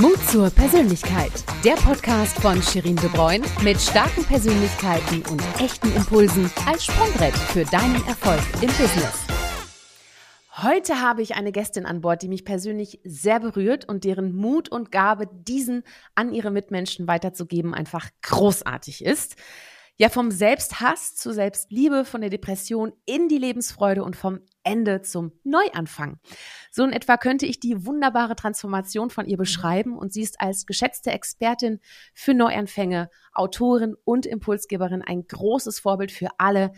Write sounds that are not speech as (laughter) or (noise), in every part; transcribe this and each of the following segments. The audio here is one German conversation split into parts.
Mut zur Persönlichkeit. Der Podcast von Shirin De Bruyne mit starken Persönlichkeiten und echten Impulsen als Sprungbrett für deinen Erfolg im Business. Heute habe ich eine Gästin an Bord, die mich persönlich sehr berührt und deren Mut und Gabe, diesen an ihre Mitmenschen weiterzugeben, einfach großartig ist. Ja, vom Selbsthass zur Selbstliebe, von der Depression in die Lebensfreude und vom Ende zum Neuanfang. So in etwa könnte ich die wunderbare Transformation von ihr beschreiben und sie ist als geschätzte Expertin für Neuanfänge, Autorin und Impulsgeberin ein großes Vorbild für alle,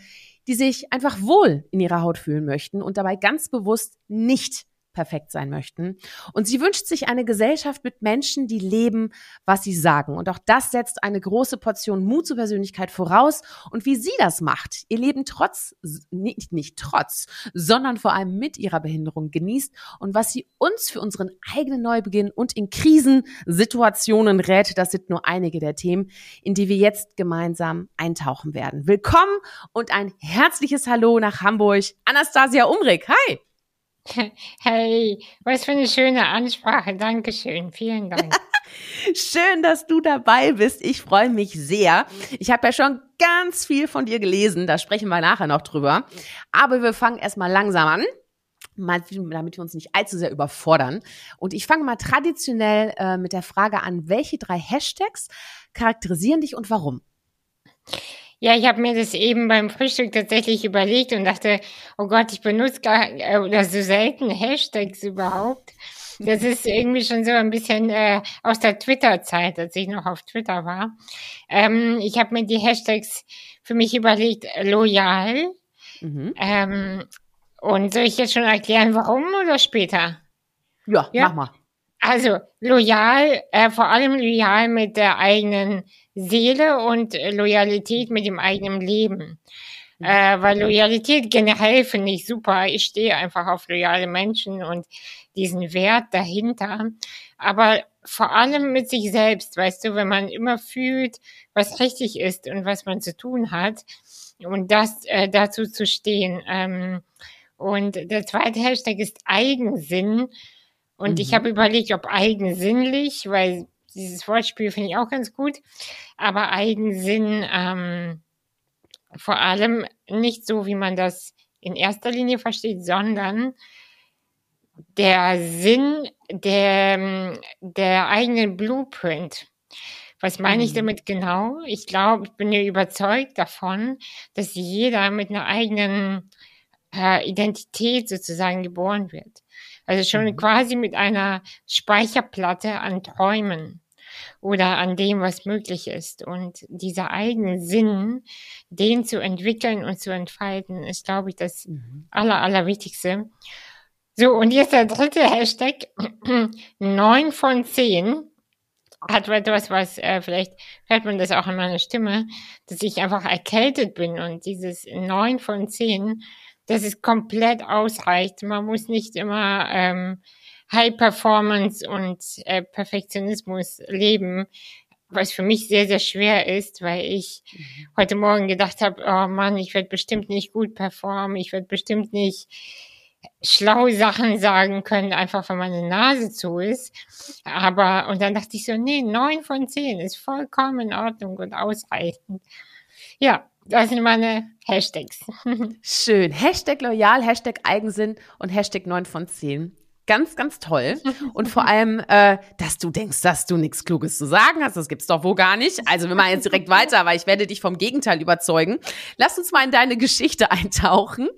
die sich einfach wohl in ihrer Haut fühlen möchten und dabei ganz bewusst nicht perfekt sein möchten. Und sie wünscht sich eine Gesellschaft mit Menschen, die leben, was sie sagen. Und auch das setzt eine große Portion Mut zur Persönlichkeit voraus. Und wie sie das macht, ihr Leben trotz, nicht, nicht trotz, sondern vor allem mit ihrer Behinderung genießt und was sie uns für unseren eigenen Neubeginn und in Krisensituationen rät, das sind nur einige der Themen, in die wir jetzt gemeinsam eintauchen werden. Willkommen und ein herzliches Hallo nach Hamburg. Anastasia Umrig. Hi! (laughs) Hey, was für eine schöne Ansprache. Dankeschön. Vielen Dank. (laughs) Schön, dass du dabei bist. Ich freue mich sehr. Ich habe ja schon ganz viel von dir gelesen. Da sprechen wir nachher noch drüber. Aber wir fangen erstmal langsam an. damit wir uns nicht allzu sehr überfordern. Und ich fange mal traditionell äh, mit der Frage an, welche drei Hashtags charakterisieren dich und warum? Ja, ich habe mir das eben beim Frühstück tatsächlich überlegt und dachte, oh Gott, ich benutze gar äh, oder so selten Hashtags überhaupt. Das ist irgendwie schon so ein bisschen äh, aus der Twitter-Zeit, als ich noch auf Twitter war. Ähm, ich habe mir die Hashtags für mich überlegt, loyal. Mhm. Ähm, und soll ich jetzt schon erklären, warum oder später? Ja, ja? mach mal. Also loyal, äh, vor allem loyal mit der eigenen Seele und äh, Loyalität mit dem eigenen Leben. Mhm. Äh, weil Loyalität generell finde ich super. Ich stehe einfach auf loyale Menschen und diesen Wert dahinter. Aber vor allem mit sich selbst, weißt du, wenn man immer fühlt, was richtig ist und was man zu tun hat und das äh, dazu zu stehen. Ähm, und der zweite Hashtag ist Eigensinn. Und mhm. ich habe überlegt, ob eigensinnlich, weil dieses Wortspiel finde ich auch ganz gut, aber Eigensinn ähm, vor allem nicht so, wie man das in erster Linie versteht, sondern der Sinn der, der eigenen Blueprint. Was meine ich mhm. damit genau? Ich glaube, ich bin ja überzeugt davon, dass jeder mit einer eigenen äh, Identität sozusagen geboren wird. Also schon mhm. quasi mit einer Speicherplatte an Träumen oder an dem, was möglich ist. Und dieser eigene Sinn, den zu entwickeln und zu entfalten, ist, glaube ich, das mhm. aller, allerwichtigste. So, und jetzt der dritte Hashtag, (clears throat) neun von zehn hat etwas, was äh, vielleicht hört man das auch in meiner Stimme, dass ich einfach erkältet bin und dieses neun von zehn dass es komplett ausreicht. Man muss nicht immer ähm, High Performance und äh, Perfektionismus leben, was für mich sehr, sehr schwer ist, weil ich mhm. heute Morgen gedacht habe, oh Mann, ich werde bestimmt nicht gut performen, ich werde bestimmt nicht schlaue Sachen sagen können, einfach weil meine Nase zu ist. Aber, und dann dachte ich so, nee, neun von zehn ist vollkommen in Ordnung und ausreichend. Ja, das sind meine Hashtags. (laughs) Schön. Hashtag loyal, Hashtag Eigensinn und Hashtag 9 von 10. Ganz, ganz toll. Und vor allem, äh, dass du denkst, dass du nichts Kluges zu sagen hast, das gibt's doch wohl gar nicht. Also wir machen jetzt direkt weiter, aber ich werde dich vom Gegenteil überzeugen. Lass uns mal in deine Geschichte (laughs) eintauchen.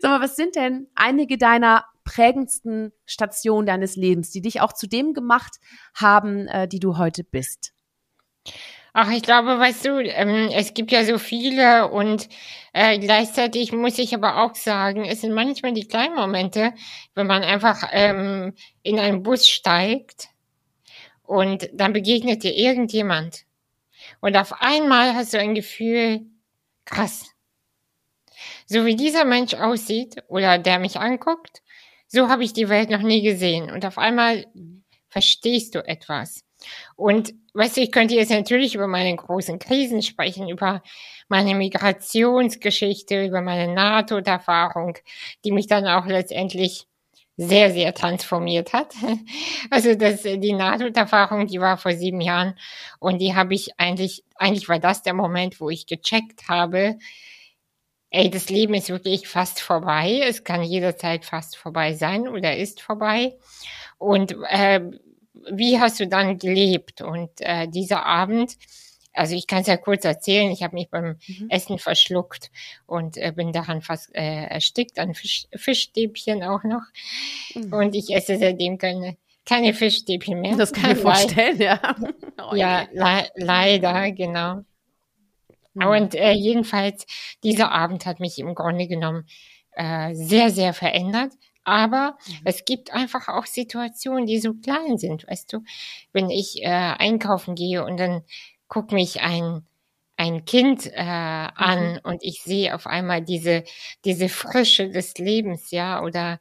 Sag mal, was sind denn einige deiner prägendsten Stationen deines Lebens, die dich auch zu dem gemacht haben, äh, die du heute bist? Ach, ich glaube, weißt du, ähm, es gibt ja so viele und äh, gleichzeitig muss ich aber auch sagen, es sind manchmal die kleinen Momente, wenn man einfach ähm, in einen Bus steigt und dann begegnet dir irgendjemand und auf einmal hast du ein Gefühl, krass. So wie dieser Mensch aussieht oder der mich anguckt, so habe ich die Welt noch nie gesehen und auf einmal verstehst du etwas. Und weißt du, ich könnte jetzt natürlich über meine großen Krisen sprechen, über meine Migrationsgeschichte, über meine NATO-Erfahrung, die mich dann auch letztendlich sehr, sehr transformiert hat. (laughs) Also das, die Nahtoderfahrung, die war vor sieben Jahren und die habe ich eigentlich, eigentlich war das der Moment, wo ich gecheckt habe, ey, das Leben ist wirklich fast vorbei. Es kann jederzeit fast vorbei sein oder ist vorbei. Und äh, wie hast du dann gelebt? Und äh, dieser Abend, also ich kann es ja kurz erzählen, ich habe mich beim mhm. Essen verschluckt und äh, bin daran fast äh, erstickt, an Fisch, Fischstäbchen auch noch. Mhm. Und ich esse seitdem keine, keine Fischstäbchen mehr. Das kann ich mir vorstellen, ja. (laughs) Oh, ja, le leider, genau. Mhm. Und äh, jedenfalls, dieser Abend hat mich im Grunde genommen äh, sehr, sehr verändert. Aber mhm. es gibt einfach auch Situationen, die so klein sind, weißt du. Wenn ich äh, einkaufen gehe und dann guckt mich ein ein Kind äh, an mhm. und ich sehe auf einmal diese diese Frische des Lebens, ja, oder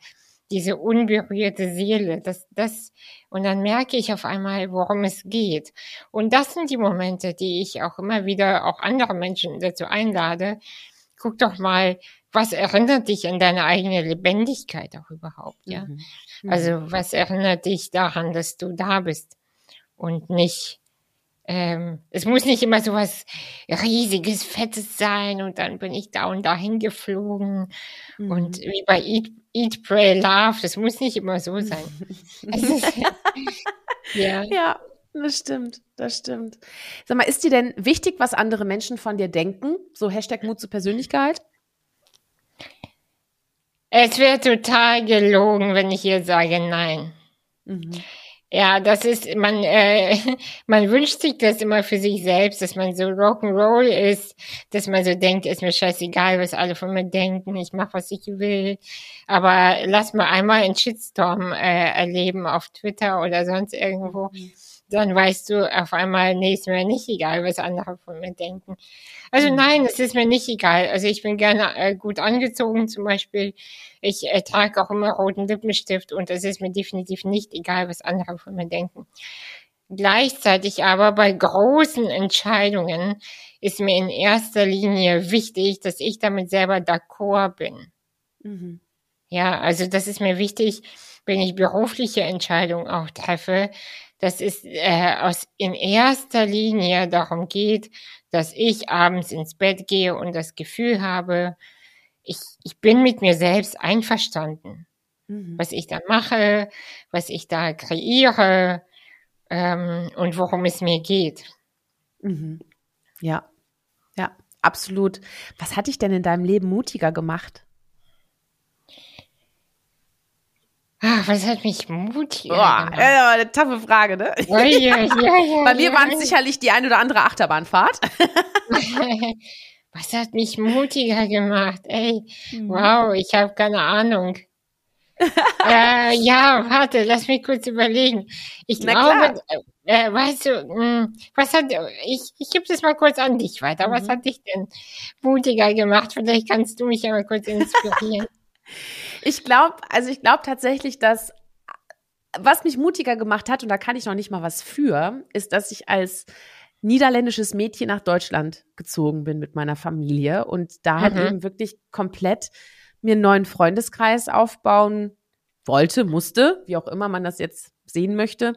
diese unberührte Seele, das, das, und dann merke ich auf einmal, worum es geht. Und das sind die Momente, die ich auch immer wieder auch andere Menschen dazu einlade. Guck doch mal, was erinnert dich an deine eigene Lebendigkeit auch überhaupt, ja? Mhm. Mhm. Also, was erinnert dich daran, dass du da bist und nicht, ähm, es muss nicht immer so was riesiges, fettes sein und dann bin ich da und dahin geflogen mhm. und wie bei Eat Eat, Pray, Love. Das muss nicht immer so sein. (laughs) ist, (laughs) ja. ja, das stimmt, das stimmt. Sag mal, ist dir denn wichtig, was andere Menschen von dir denken? So Hashtag Mut zur Persönlichkeit? Es wäre total gelogen, wenn ich hier sage nein. Mhm. Ja, das ist, man, äh, (laughs) man wünscht sich das immer für sich selbst, dass man so Rock'n'Roll ist, dass man so denkt, ist mir scheißegal, was alle von mir denken, ich mach, was ich will. Aber lass mal einmal einen Shitstorm äh, erleben auf Twitter oder sonst irgendwo. Mhm dann weißt du auf einmal, nee, ist mir nicht egal, was andere von mir denken. Also mhm. nein, es ist mir nicht egal. Also ich bin gerne äh, gut angezogen zum Beispiel. Ich äh, trage auch immer roten Lippenstift und es ist mir definitiv nicht egal, was andere von mir denken. Gleichzeitig aber bei großen Entscheidungen ist mir in erster Linie wichtig, dass ich damit selber d'accord bin. Mhm. Ja, also das ist mir wichtig, wenn ich berufliche Entscheidungen auch treffe, dass es äh, aus in erster Linie darum geht, dass ich abends ins Bett gehe und das Gefühl habe, ich, ich bin mit mir selbst einverstanden. Mhm. Was ich da mache, was ich da kreiere ähm, und worum es mir geht. Mhm. Ja, ja, absolut. Was hat dich denn in deinem Leben mutiger gemacht? Ach, was hat mich mutiger Boah, ja, eine taffe Frage, ne? Ja, ja, ja, (laughs) Bei mir waren es sicherlich die ein oder andere Achterbahnfahrt. (laughs) was hat mich mutiger gemacht? Ey, mhm. wow, ich habe keine Ahnung. äh, ja, warte, lass mich kurz überlegen. Ich Na glaube, äh, weißt du, mh, hm, was hat, ich, ich gebe das mal kurz an dich weiter. Mhm. Was hat dich denn mutiger gemacht? Vielleicht kannst du mich ja mal kurz inspirieren. (laughs) Ich glaube, also ich glaube tatsächlich, dass was mich mutiger gemacht hat, und da kann ich noch nicht mal was für, ist, dass ich als niederländisches Mädchen nach Deutschland gezogen bin mit meiner Familie und da mhm. halt eben wirklich komplett mir einen neuen Freundeskreis aufbauen wollte, musste, wie auch immer man das jetzt sehen möchte,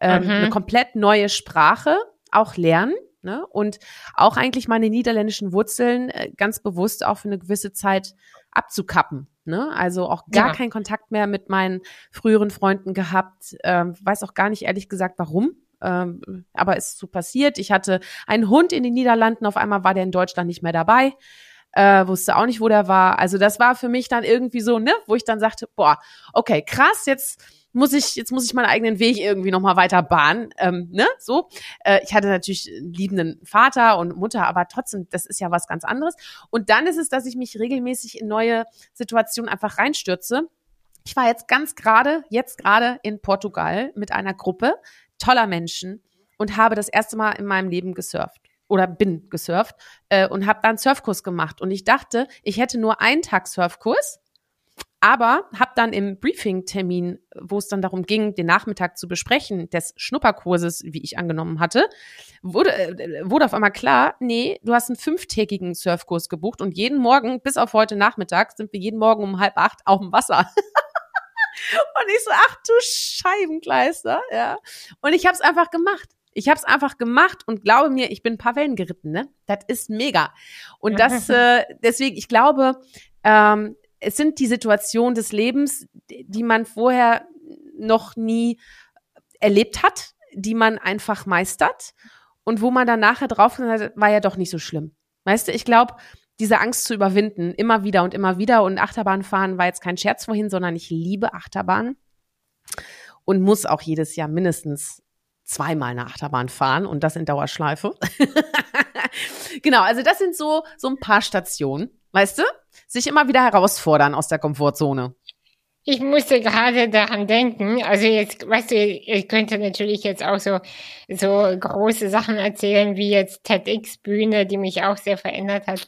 ähm, mhm. eine komplett neue Sprache auch lernen. Ne? Und auch eigentlich meine niederländischen Wurzeln äh, ganz bewusst auch für eine gewisse Zeit abzukappen. Ne? Also auch gar ja. keinen Kontakt mehr mit meinen früheren Freunden gehabt. Ähm, weiß auch gar nicht ehrlich gesagt, warum. Ähm, aber es ist so passiert. Ich hatte einen Hund in den Niederlanden, auf einmal war der in Deutschland nicht mehr dabei. Äh, wusste auch nicht, wo der war. Also das war für mich dann irgendwie so, ne, wo ich dann sagte, boah, okay, krass, jetzt muss ich, jetzt muss ich meinen eigenen Weg irgendwie nochmal weiter bahnen, ähm, ne, so. Äh, ich hatte natürlich einen liebenden Vater und Mutter, aber trotzdem, das ist ja was ganz anderes. Und dann ist es, dass ich mich regelmäßig in neue Situationen einfach reinstürze. Ich war jetzt ganz gerade, jetzt gerade in Portugal mit einer Gruppe toller Menschen und habe das erste Mal in meinem Leben gesurft oder bin gesurft äh, und habe dann Surfkurs gemacht. Und ich dachte, ich hätte nur einen Tag Surfkurs aber habe dann im Briefing-Termin, wo es dann darum ging, den Nachmittag zu besprechen, des Schnupperkurses, wie ich angenommen hatte, wurde, äh, wurde auf einmal klar, nee, du hast einen fünftägigen Surfkurs gebucht und jeden Morgen, bis auf heute Nachmittag, sind wir jeden Morgen um halb acht auf dem Wasser. (laughs) Und ich so, ach du Scheibenkleister, ja. Und ich habe es einfach gemacht. Ich habe es einfach gemacht und glaube mir, ich bin ein paar Wellen geritten, ne? Das ist mega. Und das, äh, deswegen, ich glaube, ähm, es sind die Situationen des Lebens, die man vorher noch nie erlebt hat, die man einfach meistert und wo man dann nachher drauf hat, war ja doch nicht so schlimm. Weißt du, ich glaube, diese Angst zu überwinden, immer wieder und immer wieder und Achterbahnfahren war jetzt kein Scherz vorhin, sondern ich liebe Achterbahn und muss auch jedes Jahr mindestens zweimal eine Achterbahn fahren und das in Dauerschleife. (laughs) genau, also das sind so, so ein paar Stationen, weißt du? Sich immer wieder herausfordern aus der Komfortzone. Ich musste gerade daran denken, also jetzt, weißt du, ich könnte natürlich jetzt auch so, so große Sachen erzählen, wie jetzt TEDx-Bühne, die mich auch sehr verändert hat.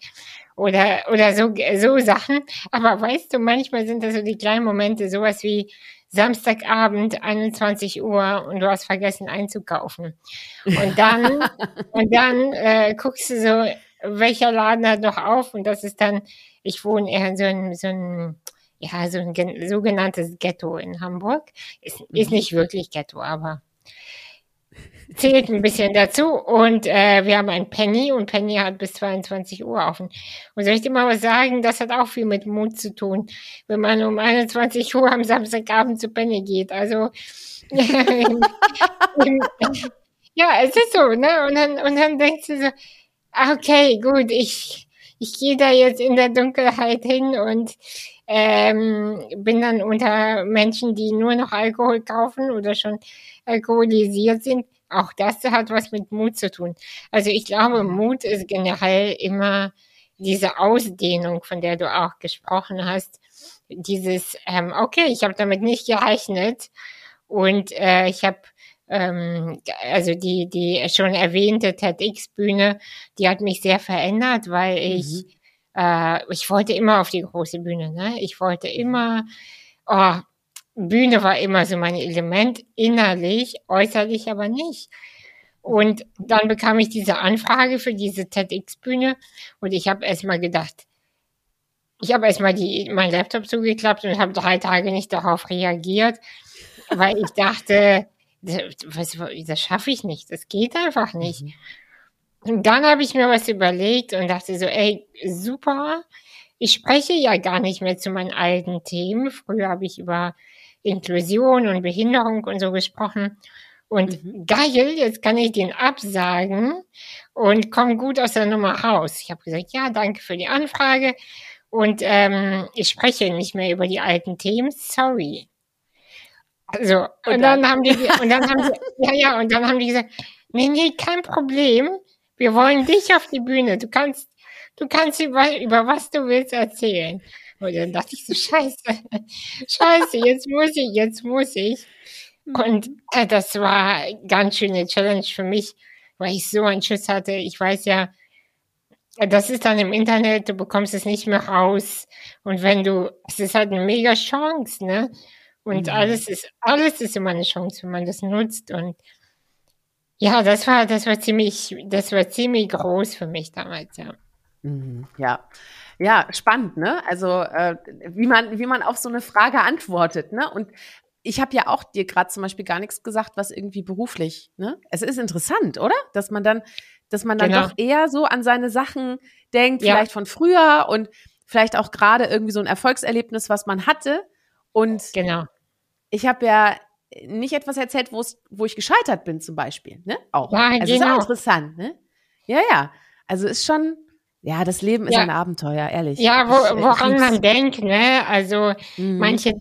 Oder, oder so, so Sachen. Aber weißt du, manchmal sind das so die kleinen Momente, sowas wie, Samstagabend 21 Uhr und du hast vergessen einzukaufen. Und dann, (laughs) und dann äh, guckst du so, welcher Laden hat noch auf und das ist dann, ich wohne eher in so einem, so ein, ja, so ein sogenanntes Ghetto in Hamburg. Ist, ist mhm. nicht wirklich Ghetto, aber zählt ein bisschen dazu. Und äh, wir haben ein Penny und Penny hat bis 22 Uhr offen. Und soll ich dir mal was sagen? Das hat auch viel mit Mut zu tun, wenn man um 21 Uhr am Samstagabend zu Penny geht. Also (laughs) ja, es ist so, ne? Und dann, und dann denkst du so, okay, gut, ich, ich gehe da jetzt in der Dunkelheit hin und ähm, bin dann unter Menschen, die nur noch Alkohol kaufen oder schon alkoholisiert sind. Auch das hat was mit Mut zu tun. Also ich glaube, Mut ist generell immer diese Ausdehnung, von der du auch gesprochen hast. Dieses, ähm, okay, ich habe damit nicht gerechnet und äh, ich habe ähm, also die die schon erwähnte TEDx-Bühne, die hat mich sehr verändert, weil ich mhm äh, ich wollte immer auf die große Bühne, ne? Ich wollte immer, oh, Bühne war immer so mein Element, innerlich, äußerlich aber nicht. Und dann bekam ich diese Anfrage für diese TEDx-Bühne und ich habe erstmal gedacht, ich habe erstmal die, mein Laptop zugeklappt und habe drei Tage nicht darauf reagiert, weil ich dachte, das, das schaffe ich nicht, das geht einfach nicht. Mhm. Und dann habe ich mir was überlegt und dachte so, ey, super. Ich spreche ja gar nicht mehr zu meinen alten Themen. Früher habe ich über Inklusion und Behinderung und so gesprochen. Und mhm. geil, jetzt kann ich den absagen und komme gut aus der Nummer raus. Ich habe gesagt, ja, danke für die Anfrage. Und ähm, ich spreche nicht mehr über die alten Themen. Sorry. Also, und, und dann, dann haben die, und dann haben die, (laughs) ja, ja, und dann haben die gesagt, nee, nee, kein Problem. Wir wollen dich auf die Bühne. Du kannst, du kannst über, über was du willst erzählen. Und dann dachte ich so, (laughs) scheiße, scheiße, jetzt muss ich, jetzt muss ich. Und äh, das war ganz schöne Challenge für mich, weil ich so einen Schuss hatte. Ich weiß ja, das ist dann im Internet, du bekommst es nicht mehr raus. Und wenn du, es ist halt eine mega Chance, ne? Und mhm. alles ist, alles ist immer eine Chance, wenn man das nutzt. Und ja, das war, das war ziemlich, das war ziemlich groß für mich damals, ja. Mhm, ja. Ja, spannend, ne? Also äh, wie man, wie man auf so eine Frage antwortet, ne? Und ich habe ja auch dir gerade zum Beispiel gar nichts gesagt, was irgendwie beruflich, ne? Es ist interessant, oder? Dass man dann, dass man dann genau. doch eher so an seine Sachen denkt, ja. vielleicht von früher und vielleicht auch gerade irgendwie so ein Erfolgserlebnis, was man hatte. Und genau. Ich habe ja nicht etwas erzählt, wo ich gescheitert bin zum Beispiel, ne? Auch. Ja, also genau. ist auch interessant, ne? Ja, ja. Also ist schon, ja, das Leben ist ja. ein Abenteuer, ehrlich. Ja, wo, woran man denkt, ne? Also mhm. manche,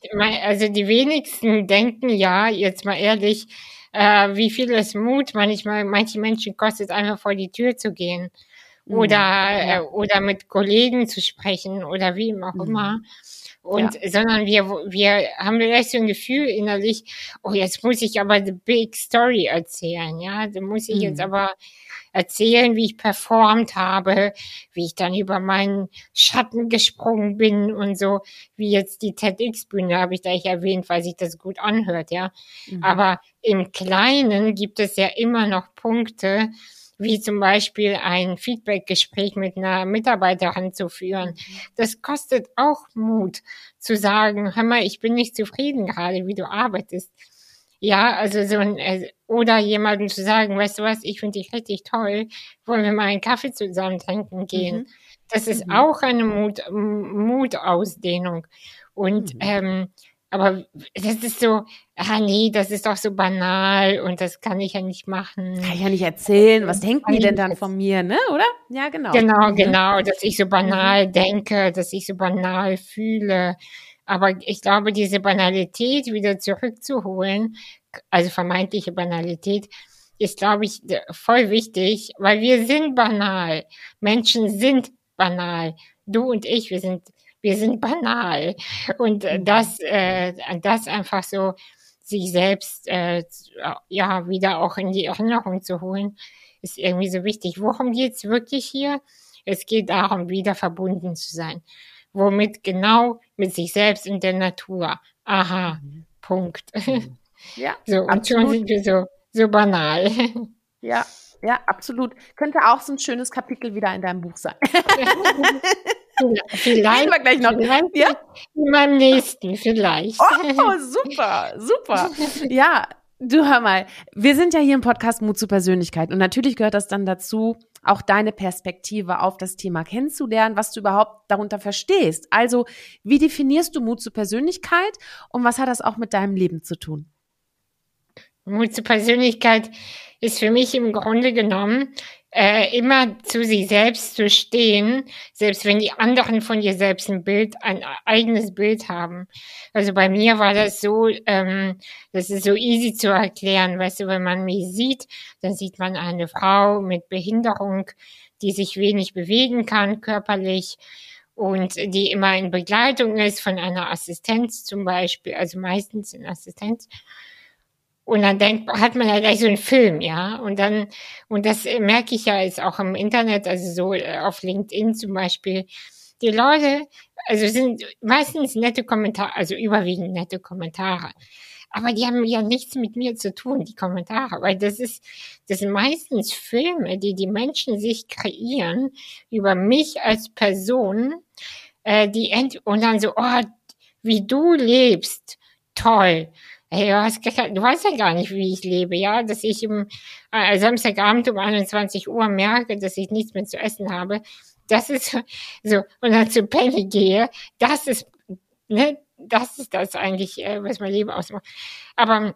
also die wenigsten denken ja, jetzt mal ehrlich, äh, wie viel es Mut manchmal manche Menschen kostet, einfach vor die Tür zu gehen oder mhm. äh, oder mit Kollegen zu sprechen oder wie auch mhm. immer. Und ja. sondern wir, wir haben vielleicht so ein Gefühl innerlich, oh, jetzt muss ich aber the big story erzählen, ja. Da muss ich mhm. jetzt aber erzählen, wie ich performt habe, wie ich dann über meinen Schatten gesprungen bin und so, wie jetzt die TEDx-Bühne habe ich da nicht erwähnt, weil sich das gut anhört, ja. Mhm. Aber im Kleinen gibt es ja immer noch Punkte, wie zum Beispiel ein Feedbackgespräch mit einer Mitarbeiterin zu führen. Das kostet auch Mut zu sagen, hör mal, ich bin nicht zufrieden gerade, wie du arbeitest. Ja, also so ein, äh, oder jemandem zu sagen, weißt du was, ich finde dich richtig toll, wollen wir mal einen Kaffee zusammen trinken gehen. Mhm. Das ist mhm. auch eine Mut, Mutausdehnung. Und mhm. ähm, aber das ist so, ah nee, das ist doch so banal und das kann ich ja nicht machen. Kann ich ja nicht erzählen. Was denken die denn dann von mir, ne? Oder? Ja, genau. Genau, mhm. genau, dass ich so banal mhm. denke, dass ich so banal fühle. Aber ich glaube, diese Banalität wieder zurückzuholen, also vermeintliche Banalität, ist, glaube ich, voll wichtig, weil wir sind banal. Menschen sind banal. Du und ich, wir sind wir sind banal. Und äh, mhm. das, äh, das einfach so sich selbst äh, ja wieder auch in die Erinnerung zu holen, ist irgendwie so wichtig. Worum geht's wirklich hier? Es geht darum, wieder verbunden zu sein. Womit genau? Mit sich selbst und der Natur. Aha, mhm. Punkt. (laughs) Mhm. Ja, so, und absolut. schon sind wir so, so banal. (laughs) Ja, ja, absolut. Könnte auch so ein schönes Kapitel wieder in deinem Buch sein. (laughs) Vielleicht. wir gleich noch. Ja? In meinem nächsten, vielleicht. Oh, super, super. Ja, du hör mal, wir sind ja hier im Podcast Mut zur Persönlichkeit und natürlich gehört das dann dazu, auch deine Perspektive auf das Thema kennenzulernen, was du überhaupt darunter verstehst. Also, wie definierst du Mut zur Persönlichkeit und was hat das auch mit deinem Leben zu tun? Mut zur Persönlichkeit ist für mich im Grunde genommen äh, immer zu sich selbst zu stehen, selbst wenn die anderen von dir selbst ein Bild, ein eigenes Bild haben. Also bei mir war das so, ähm, das ist so easy zu erklären, weißt du, wenn man mich sieht, dann sieht man eine Frau mit Behinderung, die sich wenig bewegen kann körperlich und die immer in Begleitung ist von einer Assistenz zum Beispiel, also meistens in Assistenz. Und dann denkt, hat man ja gleich so einen Film, ja. Und dann, und das merke ich ja jetzt auch im Internet, also so äh, auf LinkedIn zum Beispiel. Die Leute, also sind meistens nette Kommentare, also überwiegend nette Kommentare. Aber die haben ja nichts mit mir zu tun, die Kommentare, weil das ist, das sind meistens Filme, die die Menschen sich kreieren über mich als Person, äh, die ent und dann so, oh, wie du lebst, toll. Hey, du, hast, du weißt ja gar nicht, wie ich lebe, ja, dass ich im äh, Samstagabend um 21 Uhr merke, dass ich nichts mehr zu essen habe. Das ist so, und dann zu Penny gehe, das ist, ne, das ist das eigentlich, äh, was mein Leben ausmacht. Aber,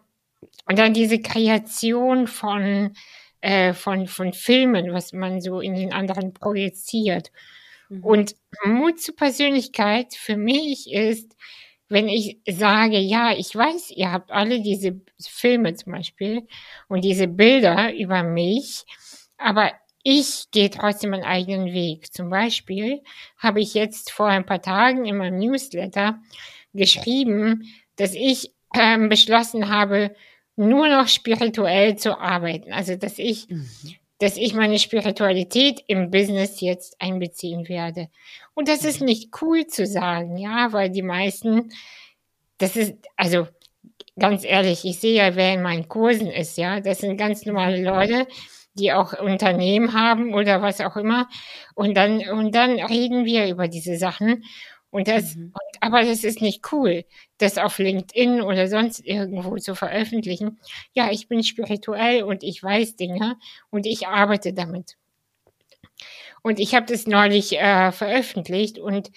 und dann diese Kreation von, äh, von, von Filmen, was man so in den anderen projiziert. Mhm. Und Mut zur Persönlichkeit für mich ist, wenn ich sage, ja, ich weiß, ihr habt alle diese Filme zum Beispiel und diese Bilder über mich, aber ich gehe trotzdem meinen eigenen Weg. Zum Beispiel habe ich jetzt vor ein paar Tagen in meinem Newsletter geschrieben, dass ich ähm, beschlossen habe, nur noch spirituell zu arbeiten. Also, dass ich mhm dass ich meine Spiritualität im Business jetzt einbeziehen werde. Und das ist nicht cool zu sagen, ja, weil die meisten, das ist, also ganz ehrlich, ich sehe ja, wer in meinen Kursen ist, ja, das sind ganz normale Leute, die auch Unternehmen haben oder was auch immer. Und dann, und dann reden wir über diese Sachen. Und das, mhm. und, aber das ist nicht cool, das auf LinkedIn oder sonst irgendwo zu veröffentlichen. Ja, ich bin spirituell und ich weiß Dinge und ich arbeite damit. Und ich habe das neulich äh, veröffentlicht und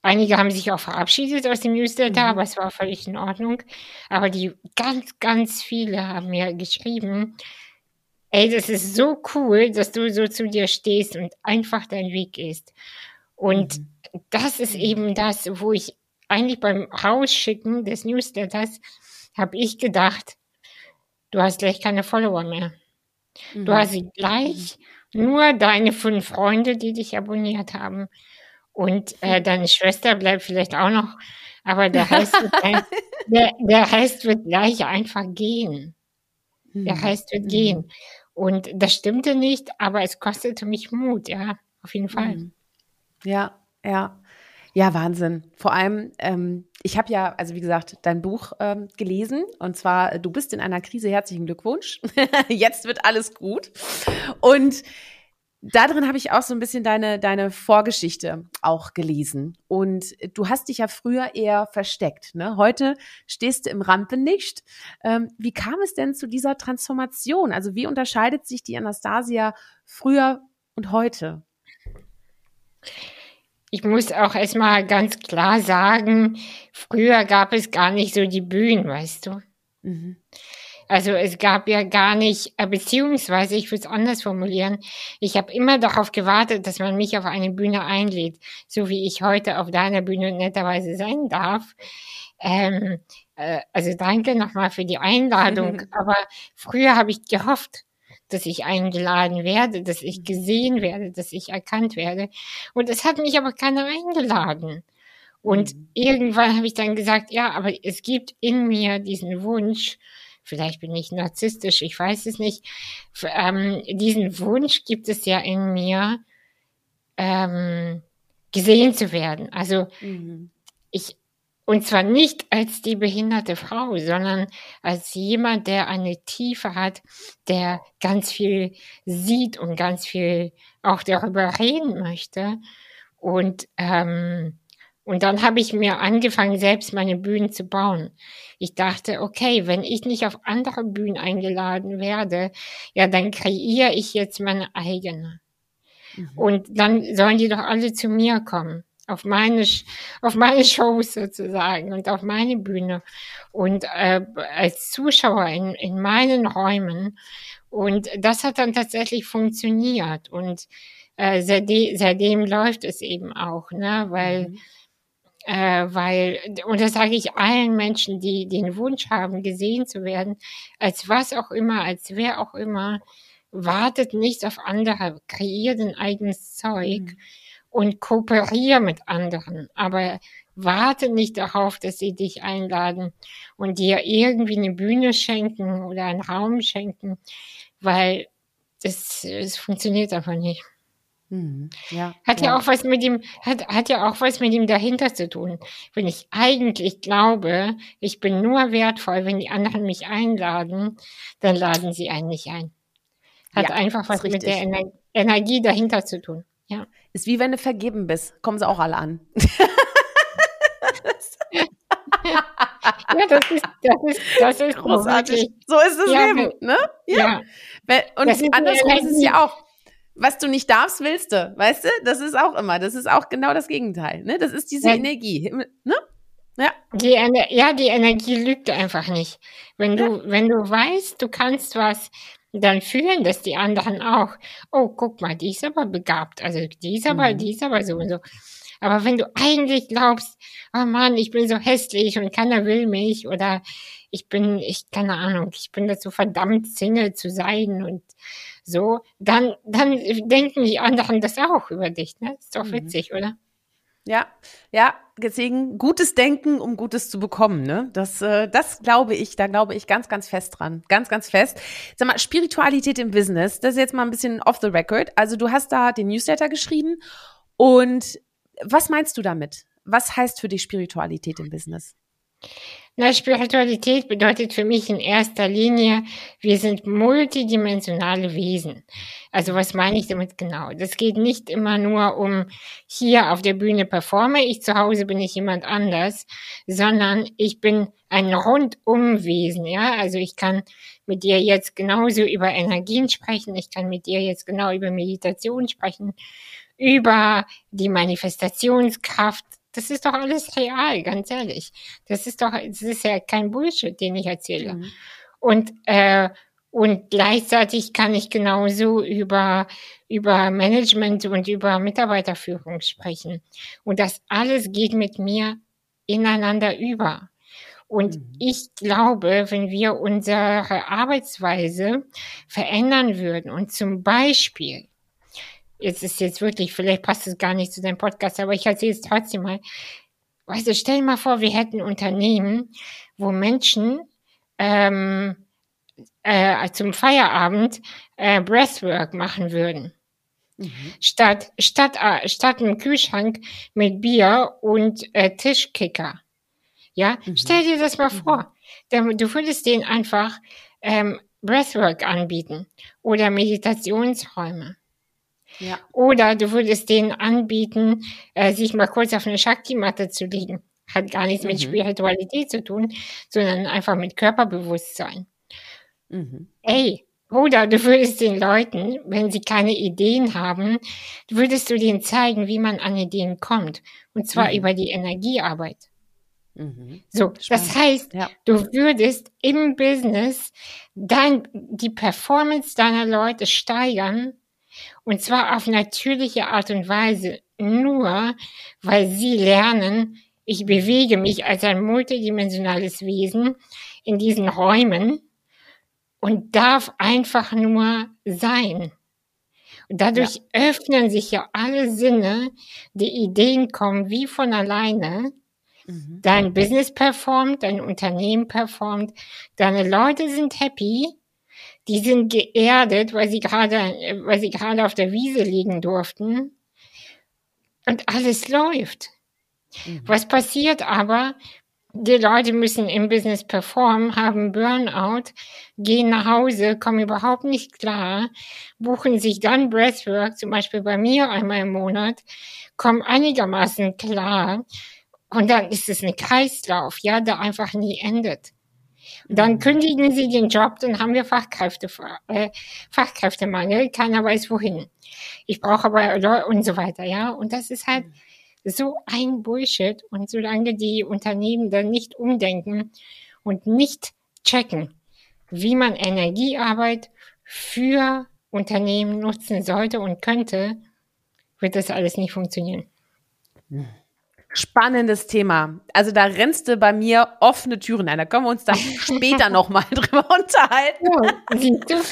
einige haben sich auch verabschiedet aus dem Newsletter, mhm. aber es war völlig in Ordnung. Aber die ganz, ganz viele haben mir geschrieben, ey, das ist so cool, dass du so zu dir stehst und einfach deinen Weg gehst. Und mhm das ist eben das, wo ich eigentlich beim Rausschicken des Newsletters habe ich gedacht, du hast gleich keine Follower mehr. Mhm. Du hast gleich nur deine fünf Freunde, die dich abonniert haben. Und äh, (laughs) deine Schwester bleibt vielleicht auch noch, aber der Rest, wird, (laughs) der, der Rest wird gleich einfach gehen. Der mhm. Rest wird mhm. gehen. Und das stimmte nicht, aber es kostete mich Mut, ja, auf jeden Fall. Mhm. Ja, ja. Ja, Wahnsinn. Vor allem, ähm, ich habe ja, also wie gesagt, dein Buch ähm, gelesen und zwar, du bist in einer Krise, herzlichen Glückwunsch. (laughs) Jetzt wird alles gut. Und da drin habe ich auch so ein bisschen deine, deine Vorgeschichte auch gelesen. Und du hast dich ja früher eher versteckt. Ne? Heute stehst du im Rampenlicht. Ähm, wie kam es denn zu dieser Transformation? Also wie unterscheidet sich die Anastasia früher und heute? Ich muss auch erstmal ganz klar sagen, früher gab es gar nicht so die Bühnen, weißt du. Mhm. Also es gab ja gar nicht, äh, beziehungsweise ich würde es anders formulieren, ich habe immer darauf gewartet, dass man mich auf eine Bühne einlädt, so wie ich heute auf deiner Bühne netterweise sein darf. Ähm, äh, also danke nochmal für die Einladung. Mhm. (laughs) Aber früher habe ich gehofft, dass ich eingeladen werde, dass ich gesehen werde, dass ich erkannt werde. Und es hat mich aber keiner eingeladen. Und mhm. irgendwann habe ich dann gesagt, ja, aber es gibt in mir diesen Wunsch, vielleicht bin ich narzisstisch, ich weiß es nicht, ähm, diesen Wunsch gibt es ja in mir, ähm, gesehen zu werden. Also mhm. ich, und zwar nicht als die behinderte Frau, sondern als jemand, der eine Tiefe hat, der ganz viel sieht und ganz viel auch darüber reden möchte. Und ähm, und dann habe ich mir angefangen, selbst meine Bühnen zu bauen. Ich dachte, okay, wenn ich nicht auf andere Bühnen eingeladen werde, ja, dann kreiere ich jetzt meine eigene. Mhm. Und dann sollen die doch alle zu mir kommen. Auf meine, auf meine Shows sozusagen und auf meine Bühne und äh, als Zuschauer in, in meinen Räumen. Und das hat dann tatsächlich funktioniert. Und äh, seitdem, seitdem läuft es eben auch, ne? Weil mhm äh, weil, und das sage ich allen Menschen, die den Wunsch haben, gesehen zu werden, als was auch immer, als wer auch immer, wartet nicht auf andere, kreiert ein eigenes Zeug mhm. Und kooperiere mit anderen, aber warte nicht darauf, dass sie dich einladen und dir irgendwie eine Bühne schenken oder einen Raum schenken, weil es, es funktioniert einfach nicht. Mhm. Ja, hat ja. ja. auch was mit dem, hat, hat ja auch was mit dem dahinter zu tun. Wenn ich eigentlich glaube, ich bin nur wertvoll, wenn die anderen mich einladen, dann laden sie einen nicht ein. Hat ja, einfach was mit der Ener Energie dahinter zu tun. Ja. Ist wie wenn du vergeben bist, kommen sie auch alle an. (laughs) ja, das ist, das ist, das ist großartig. So ist das ja, Leben, ne? Ja. ja. Und andersrum ist es ja auch was du nicht darfst, willst du. Weißt du? Das ist auch immer, das ist auch genau das Gegenteil. Ne? Das ist diese ja. Energie. Ne? Ja. Die, ja, die Energie lügt einfach nicht. Wenn du, ja. wenn du weißt, du kannst was, dann fühlen das die anderen auch. Oh, guck mal, die ist aber begabt. Also die ist aber, mhm. die ist aber so und so. Aber wenn du eigentlich glaubst, oh Mann, ich bin so hässlich und keiner will mich oder ich bin, ich, keine Ahnung, ich bin dazu verdammt, Single zu sein und so, dann, dann denken die anderen das auch über dich, ne? Ist doch mhm. witzig, oder? Ja, ja, deswegen gutes Denken, um Gutes zu bekommen, ne? Das, äh, das glaube ich, da glaube ich ganz, ganz fest dran. Ganz, ganz fest. Sag mal, Spiritualität im Business, das ist jetzt mal ein bisschen off the record. Also du hast da den Newsletter geschrieben und was meinst du damit? Was heißt für dich Spiritualität im Business? Na, Spiritualität bedeutet für mich in erster Linie, wir sind multidimensionale Wesen. Also was meine ich damit genau? Das geht nicht immer nur um hier auf der Bühne performe ich, zu Hause bin ich jemand anders, sondern ich bin ein Rundumwesen, ja? Also ich kann mit dir jetzt genauso über Energien sprechen, ich kann mit dir jetzt genau über Meditation sprechen, über die Manifestationskraft das ist doch alles real, ganz ehrlich. Das ist doch, das ist ja kein Bullshit, den ich erzähle. Mhm. Und, äh, und gleichzeitig kann ich genauso über, über Management und über Mitarbeiterführung sprechen. Und das alles geht mit mir ineinander über. Und mhm. ich glaube, wenn wir unsere Arbeitsweise verändern würden und zum Beispiel jetzt ist jetzt wirklich, vielleicht passt es gar nicht zu deinem Podcast, aber ich erzähle es trotzdem mal. Du, stell dir mal vor, wir hätten Unternehmen, wo Menschen ähm, äh, zum Feierabend äh, Breathwork machen würden. Mhm. Statt, statt, äh, statt einem Kühlschrank mit Bier und äh, Tischkicker. Ja, mhm. stell dir das mal mhm. vor. Du würdest denen einfach ähm, Breathwork anbieten oder Meditationsräume. Ja. Oder du würdest denen anbieten, äh, sich mal kurz auf eine Shakti-Matte zu legen. Hat gar nichts mhm. mit Spiritualität zu tun, sondern einfach mit Körperbewusstsein. Mhm. Ey, oder du würdest den Leuten, wenn sie keine Ideen haben, würdest du denen zeigen, wie man an Ideen kommt. Und zwar mhm. über die Energiearbeit. Mhm. So, Spannend. das heißt, ja. du würdest im Business dein, die Performance deiner Leute steigern. Und zwar auf natürliche Art und Weise. Nur, weil sie lernen, ich bewege mich als ein multidimensionales Wesen in diesen Räumen und darf einfach nur sein. Und dadurch ja. öffnen sich ja alle Sinne, die Ideen kommen wie von alleine. Mhm. Dein Business performt, dein Unternehmen performt, deine Leute sind happy, die sind geerdet, weil sie gerade, weil sie gerade auf der Wiese liegen durften. Und alles läuft. Mhm. Was passiert aber, die Leute müssen im Business performen, haben Burnout, gehen nach Hause, kommen überhaupt nicht klar, buchen sich dann Breathwork, zum Beispiel bei mir einmal im Monat, kommen einigermaßen klar und dann ist es ein Kreislauf, ja, der einfach nie endet. Dann mhm. kündigen sie den Job, dann haben wir Fachkräfte, äh, Fachkräftemangel, keiner weiß wohin. Ich brauche aber und so weiter, ja. Und das ist halt, mhm so ein Bullshit. Und solange die Unternehmen dann nicht umdenken und nicht checken, wie man Energiearbeit für Unternehmen nutzen sollte und könnte, wird das alles nicht funktionieren. Spannendes Thema. Also da rennst du bei mir offene Türen ein. Da können wir uns dann (laughs) später nochmal drüber (laughs) unterhalten.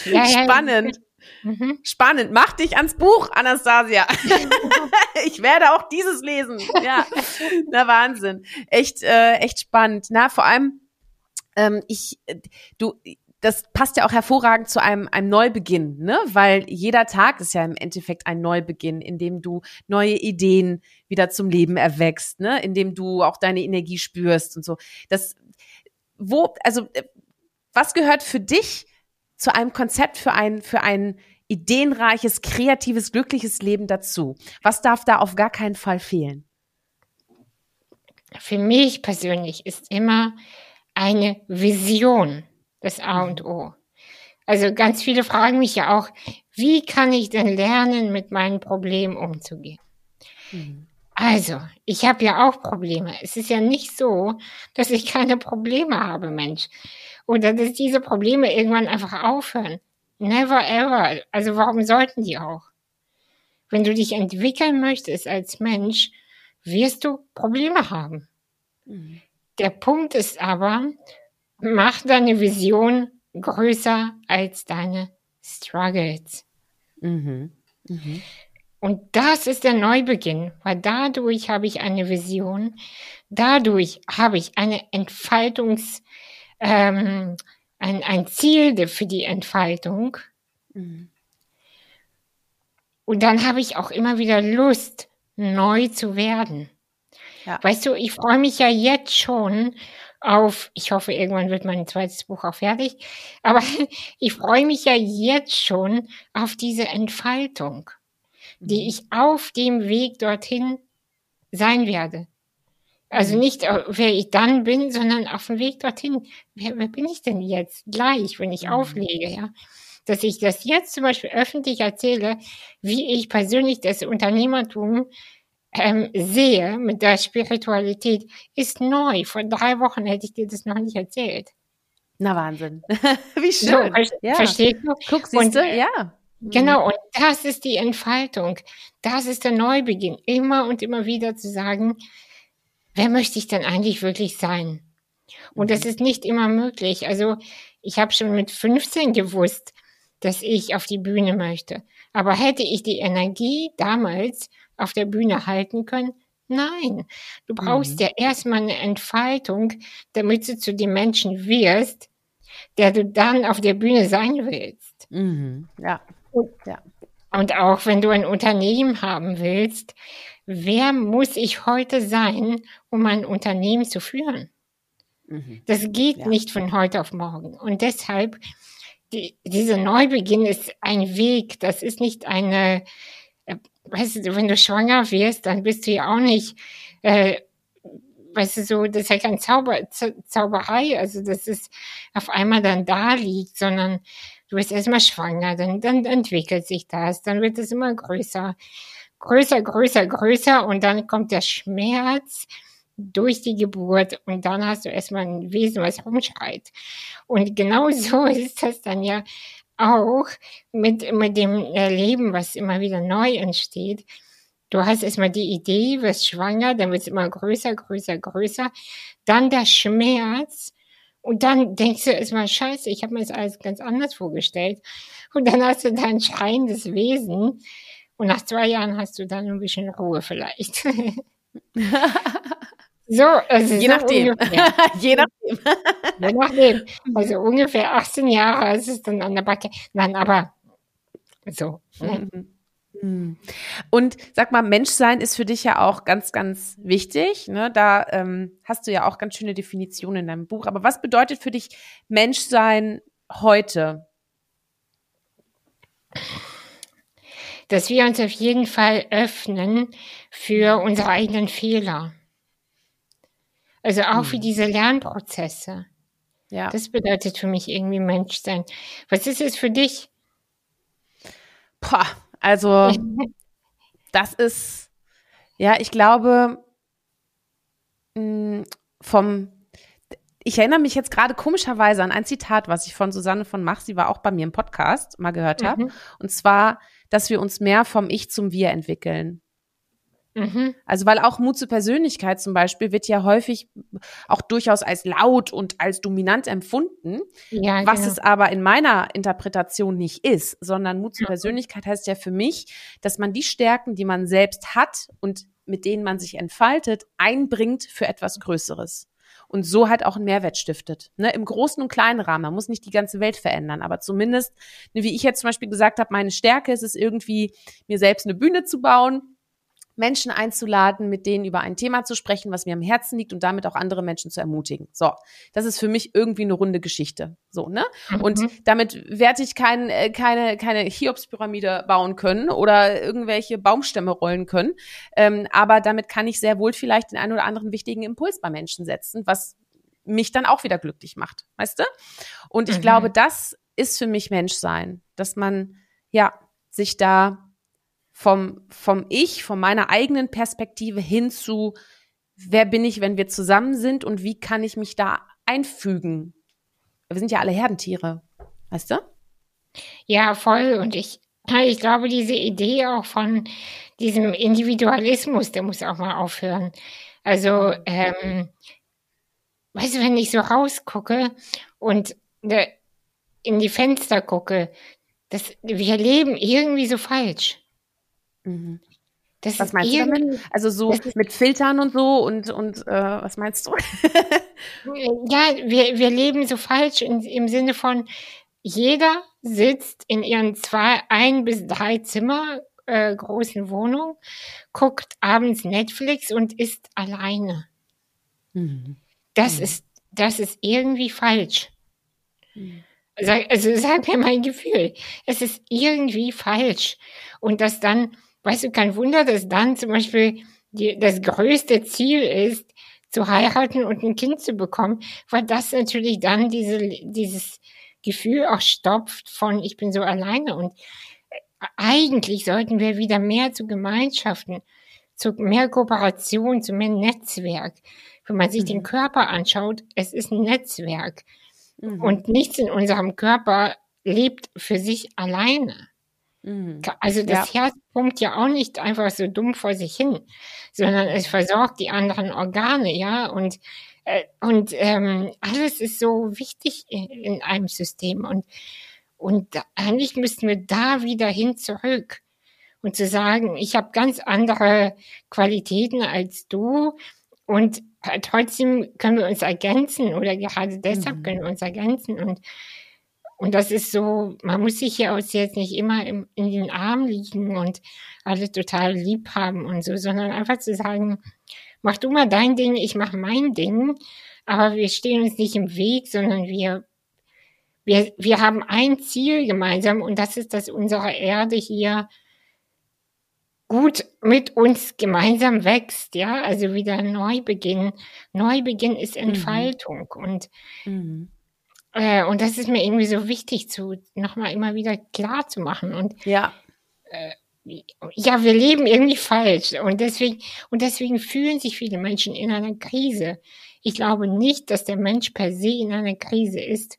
Ja, Spannend. Mhm. Spannend. Mach dich ans Buch, Anastasia. (laughs) ich werde auch dieses lesen. Ja, na Wahnsinn. Echt, äh, echt spannend. Na, vor allem, ähm, ich, du, das passt ja auch hervorragend zu einem, einem Neubeginn, ne? Weil jeder Tag ist ja im Endeffekt ein Neubeginn, in dem du neue Ideen wieder zum Leben erwächst, ne? In dem du auch deine Energie spürst und so. Das, wo, also, äh, was gehört für dich zu einem Konzept für ein, für ein ideenreiches, kreatives, glückliches Leben dazu? Was darf da auf gar keinen Fall fehlen? Für mich persönlich ist immer eine Vision das A und O. Also ganz viele fragen mich ja auch, wie kann ich denn lernen, mit meinen Problemen umzugehen? Mhm. Also, ich habe ja auch Probleme. Es ist ja nicht so, dass ich keine Probleme habe, Mensch. Oder dass diese Probleme irgendwann einfach aufhören. Never ever. Also warum sollten die auch? Wenn du dich entwickeln möchtest als Mensch, wirst du Probleme haben. Mhm. Der Punkt ist aber, mach deine Vision größer als deine Struggles. Mhm. Mhm. Und das ist der Neubeginn, weil dadurch habe ich eine Vision, dadurch habe ich eine Entfaltungs, ähm, ein, ein Ziel für die Entfaltung. Mhm. Und dann habe ich auch immer wieder Lust, neu zu werden. Ja. Weißt du, ich freue mich ja jetzt schon auf, ich hoffe, irgendwann wird mein zweites Buch auch fertig, aber (laughs) ich freue mich ja jetzt schon auf diese Entfaltung, die mhm. ich auf dem Weg dorthin sein werde. Also mhm. nicht, äh, wer ich dann bin, sondern auf dem Weg dorthin. Wer, wer bin ich denn jetzt gleich, wenn ich mhm. auflege, ja? Dass ich das jetzt zum Beispiel öffentlich erzähle, wie ich persönlich das Unternehmertum ähm, sehe mit der Spiritualität, ist neu. Vor drei Wochen hätte ich dir das noch nicht erzählt. Na Wahnsinn. (laughs) wie schön. So, ja. Verstehst du? Guck, siehst du? Äh, ja. Genau, und das ist die Entfaltung. Das ist der Neubeginn. Immer und immer wieder zu sagen, wer möchte ich denn eigentlich wirklich sein? Und das mhm. ist nicht immer möglich. Also ich habe schon mit 15 gewusst, dass ich auf die Bühne möchte. Aber hätte ich die Energie damals auf der Bühne halten können? Nein, du brauchst mhm. ja erstmal eine Entfaltung, damit du zu dem Menschen wirst, der du dann auf der Bühne sein willst. Mhm. Ja. Und, ja. Und auch wenn du ein Unternehmen haben willst, wer muss ich heute sein, um ein Unternehmen zu führen? Mhm. Das geht ja. nicht von heute auf morgen. Und deshalb, die, dieser Neubeginn ist ein Weg, das ist nicht eine, weißt du, wenn du schwanger wirst, dann bist du ja auch nicht, äh, weißt du, so, das ist ja kein Zauber, Zauberei, also das ist auf einmal dann da liegt, sondern du bist erstmal schwanger, dann, dann entwickelt sich das, dann wird es immer größer, größer, größer, größer und dann kommt der Schmerz durch die Geburt und dann hast du erstmal ein Wesen, was rumschreit. Und genau (laughs) so ist das dann ja auch mit, mit dem Leben, was immer wieder neu entsteht. Du hast erstmal die Idee, wirst schwanger, dann wird es immer größer, größer, größer. Dann der Schmerz. Und dann denkst du erstmal, scheiße, ich habe mir das alles ganz anders vorgestellt. Und dann hast du dein schreiendes Wesen. Und nach zwei Jahren hast du dann ein bisschen Ruhe vielleicht. (laughs) (laughs) so, also je so nachdem. (laughs) je nachdem. je nachdem. (laughs) Also ungefähr 18 Jahre ist es dann an der Backe. Nein, aber so. Ne? Mhm. Hm. Und sag mal, Menschsein ist für dich ja auch ganz, ganz wichtig. Ne? Da ähm, hast du ja auch ganz schöne Definitionen in deinem Buch. Aber was bedeutet für dich Menschsein heute? Dass wir uns auf jeden Fall öffnen für unsere eigenen Fehler. Also auch für hm. diese Lernprozesse. Ja. Das bedeutet für mich irgendwie Menschsein. Was ist es für dich? Boah, also, (laughs) das ist, ja, ich glaube, mm, vom, ich erinnere mich jetzt gerade komischerweise an ein Zitat, was ich von Susanne von Mach, sie war auch bei mir im Podcast, mal gehört habe. Mhm. Und zwar, dass wir uns mehr vom Ich zum Wir entwickeln. Mhm. Also weil auch Mut zur Persönlichkeit zum Beispiel wird ja häufig auch durchaus als laut und als dominant empfunden, ja, was genau. es aber in meiner Interpretation nicht ist, sondern Mut zur. Persönlichkeit heißt ja für mich, dass man die Stärken, die man selbst hat und mit denen man sich entfaltet, einbringt für etwas Größeres und so halt auch einen Mehrwert stiftet. Ne? Im großen und kleinen Rahmen. Man muss nicht die ganze Welt verändern, aber zumindest, ne, wie ich jetzt zum Beispiel gesagt habe, meine Stärke ist es irgendwie, mir selbst eine Bühne zu bauen, Menschen einzuladen, mit denen über ein Thema zu sprechen, was mir am Herzen liegt und damit auch andere Menschen zu ermutigen. So, das ist für mich irgendwie eine runde Geschichte. So, ne? Mhm. Und damit werde ich kein, äh, keine, keine Hiobspyramide bauen können oder irgendwelche Baumstämme rollen können. Ähm, aber damit kann ich sehr wohl vielleicht den einen oder anderen wichtigen Impuls bei Menschen setzen, was mich dann auch wieder glücklich macht. Weißt du? Und ich mhm. glaube, das ist für mich Menschsein, dass man, ja, sich da vom, vom Ich, von meiner eigenen Perspektive hin zu, wer bin ich, wenn wir zusammen sind und wie kann ich mich da einfügen? Wir sind ja alle Herdentiere, weißt du? Ja, voll. Und ich, ich glaube, diese Idee auch von diesem Individualismus, der muss auch mal aufhören. Also, ähm, weißt du, wenn ich so rausgucke und ne, in die Fenster gucke, das, wir leben irgendwie so falsch. Mhm. Das was meinst du damit? Also so mit Filtern und so und, und äh, was meinst du? (laughs) ja, wir, wir leben so falsch in, im Sinne von, jeder sitzt in ihren zwei, ein bis drei Zimmer äh, großen Wohnung, guckt abends Netflix und ist alleine. Mhm. Das mhm. ist, das ist irgendwie falsch. Mhm. Sag, also sag mir mein Gefühl. Es ist irgendwie falsch. Und dass dann Weißt du, kein Wunder, dass dann zum Beispiel die, das größte Ziel ist, zu heiraten und ein Kind zu bekommen, weil das natürlich dann diese, dieses Gefühl auch stopft von, ich bin so alleine. Und äh, eigentlich sollten wir wieder mehr zu Gemeinschaften, zu mehr Kooperation, zu mehr Netzwerk. Wenn man sich mhm. den Körper anschaut, es ist ein Netzwerk. Mhm. Und nichts in unserem Körper lebt für sich alleine. Mhm. Also das ja. Herz pumpt ja auch nicht einfach so dumm vor sich hin, sondern es versorgt die anderen Organe, ja, und äh, und ähm, alles ist so wichtig in, in einem System und und eigentlich müssten wir da wieder hin zurück und zu sagen, ich habe ganz andere Qualitäten als du und trotzdem können wir uns ergänzen oder gerade deshalb mhm. können wir uns ergänzen und Und das ist so, man muss sich ja aus jetzt nicht immer im, in den Arm liegen und alle total lieb haben und so, sondern einfach zu sagen, mach du mal dein Ding, ich mach mein Ding, aber wir stehen uns nicht im Weg, sondern wir, wir, wir haben ein Ziel gemeinsam und das ist, dass unsere Erde hier gut mit uns gemeinsam wächst, ja, also wieder Neubeginn. Neubeginn ist mhm. Entfaltung mhm. und mhm. Äh, und das ist mir irgendwie so wichtig zu nochmal immer wieder klar zu machen und ja. Äh, ja, wir leben irgendwie falsch und deswegen und deswegen fühlen sich viele Menschen in einer Krise. Ich glaube nicht, dass der Mensch per se in einer Krise ist,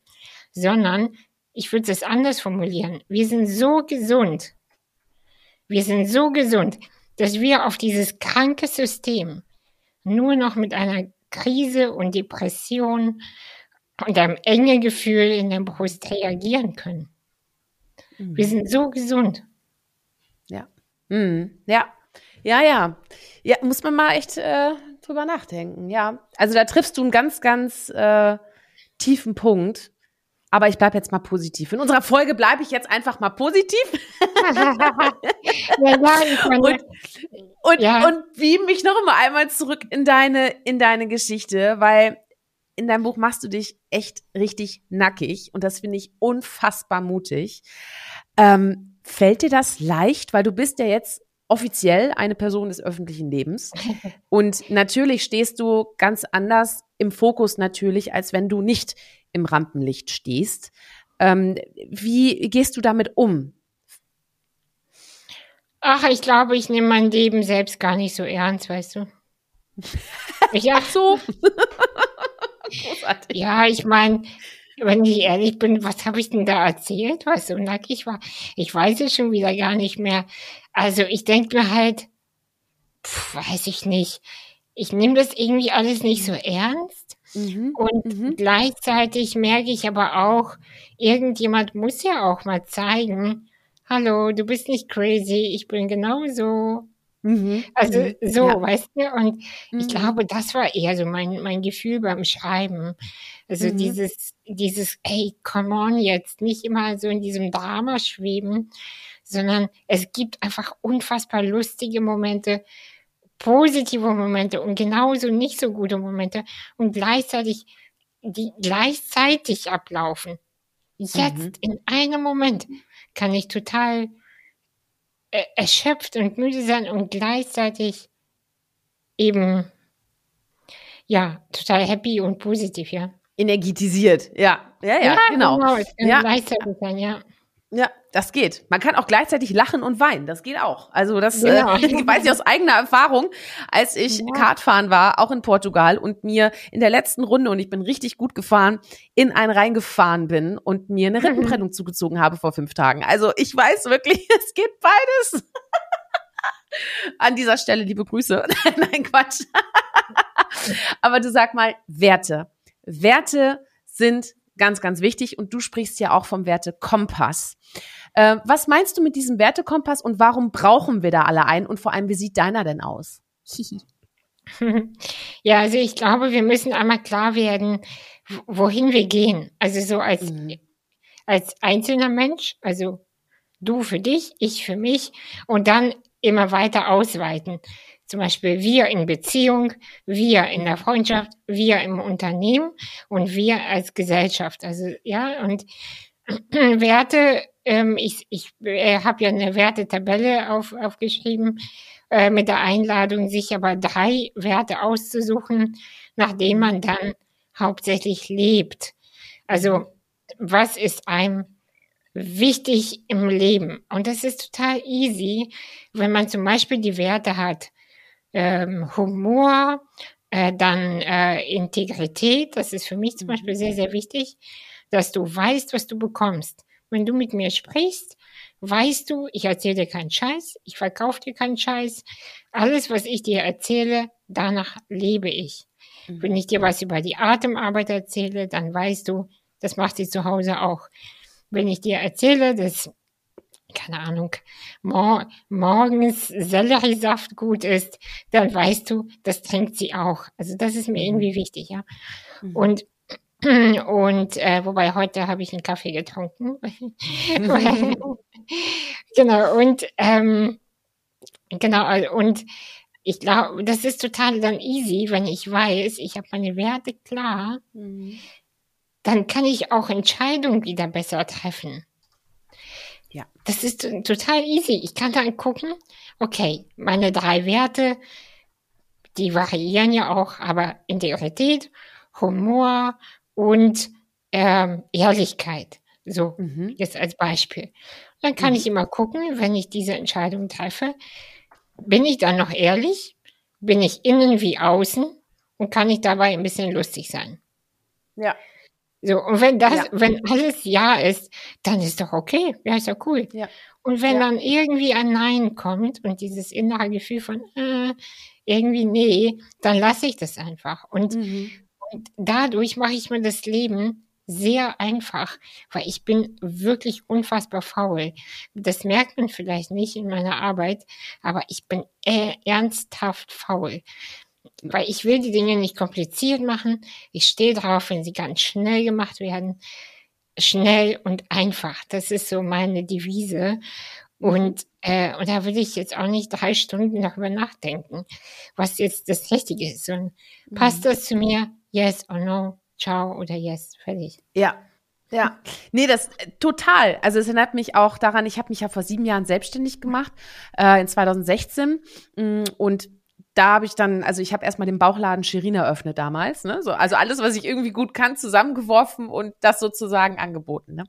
sondern ich würde es anders formulieren. Wir sind so gesund, wir sind so gesund, dass wir auf dieses kranke System nur noch mit einer Krise und Depression und einem enge Gefühl in der Brust reagieren können. Mhm. Wir sind so gesund. Ja. Mhm. Ja. Ja, ja. Ja, muss man mal echt äh, drüber nachdenken. Ja. Also da triffst du einen ganz, ganz äh, tiefen Punkt. Aber ich bleibe jetzt mal positiv. In unserer Folge bleibe ich jetzt einfach mal positiv. (laughs) ja, und, und, ja. und beam mich noch mal einmal zurück in deine, in deine Geschichte, weil in deinem Buch machst du dich echt richtig nackig und das finde ich unfassbar mutig. Ähm, fällt dir das leicht, weil du bist ja jetzt offiziell eine Person des öffentlichen Lebens (laughs) und natürlich stehst du ganz anders im Fokus natürlich, als wenn du nicht im Rampenlicht stehst. Ähm, wie gehst du damit um? Ach, ich glaube, ich nehme mein Leben selbst gar nicht so ernst, weißt du. (laughs) Ich, Ach so. (laughs) Großartig. Ja, ich meine, wenn ich ehrlich bin, was habe ich denn da erzählt, was so nackig war? Ich weiß es schon wieder gar nicht mehr. Also ich denke mir halt, pf, weiß ich nicht. Ich nehme das irgendwie alles nicht so ernst. Mhm. Und mhm. gleichzeitig merke ich aber auch, irgendjemand muss ja auch mal zeigen, hallo, du bist nicht crazy, ich bin genauso. Mhm. Also mhm. so, ja. weißt du? Und mhm. ich glaube, das war eher so mein, mein Gefühl beim Schreiben. Also mhm. dieses, dieses, hey, come on jetzt, nicht immer so in diesem Drama schweben, sondern es gibt einfach unfassbar lustige Momente, positive Momente und genauso nicht so gute Momente und gleichzeitig, die gleichzeitig ablaufen. Jetzt, mhm. in einem Moment, kann ich total erschöpft und müde sein und gleichzeitig eben, ja, total happy und positiv, ja. Energetisiert, ja. Ja, ja, ja genau. genau. Ja. Gleichzeitig sein, ja. Ja, das geht. Man kann auch gleichzeitig lachen und weinen. Das geht auch. Also das genau. äh, (laughs) weiß ich aus eigener Erfahrung, als ich ja. Kartfahren war, auch in Portugal und mir in der letzten Runde und ich bin richtig gut gefahren, in einen reingefahren bin und mir eine Rippenprellung (laughs) zugezogen habe vor fünf Tagen. Also ich weiß wirklich, (laughs) es geht beides. An dieser Stelle liebe Grüße. Nein, Quatsch. Aber du sag mal Werte. Werte sind ganz, ganz wichtig. Und du sprichst ja auch vom Wertekompass. Äh, was meinst du mit diesem Wertekompass und warum brauchen wir da alle einen? Und vor allem, wie sieht deiner denn aus? (laughs) ja, also ich glaube, wir müssen einmal klar werden, wohin wir gehen. Also so als, mhm. als einzelner Mensch, also du für dich, ich für mich und dann immer weiter ausweiten. Zum Beispiel wir in Beziehung, wir in der Freundschaft, wir im Unternehmen und wir als Gesellschaft. Also ja, und (clears throat) Werte, ähm, ich, ich äh, habe ja eine Wertetabelle auf, aufgeschrieben äh, mit der Einladung, sich aber drei Werte auszusuchen, nach denen man dann hauptsächlich lebt. Also was ist einem wichtig im Leben? Und das ist total easy, wenn man zum Beispiel die Werte hat ähm, Humor, äh, dann äh, Integrität, das ist für mich zum Beispiel sehr, sehr wichtig, dass du weißt, was du bekommst. Wenn du mit mir sprichst, weißt du, ich erzähle dir keinen Scheiß, ich verkaufe dir keinen Scheiß. Alles, was ich dir erzähle, danach lebe ich. Mhm. Wenn ich dir was über die Atemarbeit erzähle, dann weißt du, das macht sie zu Hause auch. Wenn ich dir erzähle, dass keine Ahnung, mor morgens Selleriesaft gut ist, dann weißt du, das trinkt sie auch. Also das ist mir mhm. irgendwie wichtig, ja. Mhm. Und Und äh, wobei heute habe ich einen Kaffee getrunken. (laughs) genau, und ähm, genau, und ich glaube, das ist total dann easy, wenn ich weiß, ich habe meine Werte klar, mhm. dann kann ich auch Entscheidungen wieder besser treffen. Ja. Das ist total easy. Ich kann dann gucken, okay, meine drei Werte, die variieren ja auch, aber Integrität, Humor und ähm, Ehrlichkeit. So, mhm. jetzt als Beispiel. Dann kann mhm. ich immer gucken, wenn ich diese Entscheidung treffe, bin ich dann noch ehrlich? Bin ich innen wie außen? Und kann ich dabei ein bisschen lustig sein? Ja. So, und wenn das, ja. wenn alles Ja ist, dann ist doch okay. Ja, ist doch cool. Ja. Und wenn ja. dann irgendwie ein Nein kommt und dieses innere Gefühl von äh, irgendwie nee, dann lasse ich das einfach. Und, mhm. Und dadurch mache ich mir das Leben sehr einfach, weil ich bin wirklich unfassbar faul. Das merkt man vielleicht nicht in meiner Arbeit, aber ich bin äh, ernsthaft faul weil ich will die Dinge nicht kompliziert machen. Ich stehe drauf, wenn sie ganz schnell gemacht werden. Schnell und einfach. Das ist so meine Devise. Und, äh, und da will ich jetzt auch nicht drei Stunden darüber nachdenken, was jetzt das Richtige ist. Und mhm. passt das zu mir? Yes or no? Ciao oder yes? Fertig. Ja, ja, nee, das äh, total. Also es erinnert mich auch daran, ich habe mich ja vor sieben Jahren selbstständig gemacht, äh, in 2016. Mm, und da habe ich dann, also ich habe erstmal den Bauchladen Shirin eröffnet damals, ne? So, also alles, was ich irgendwie gut kann, zusammengeworfen und das sozusagen angeboten. Ne?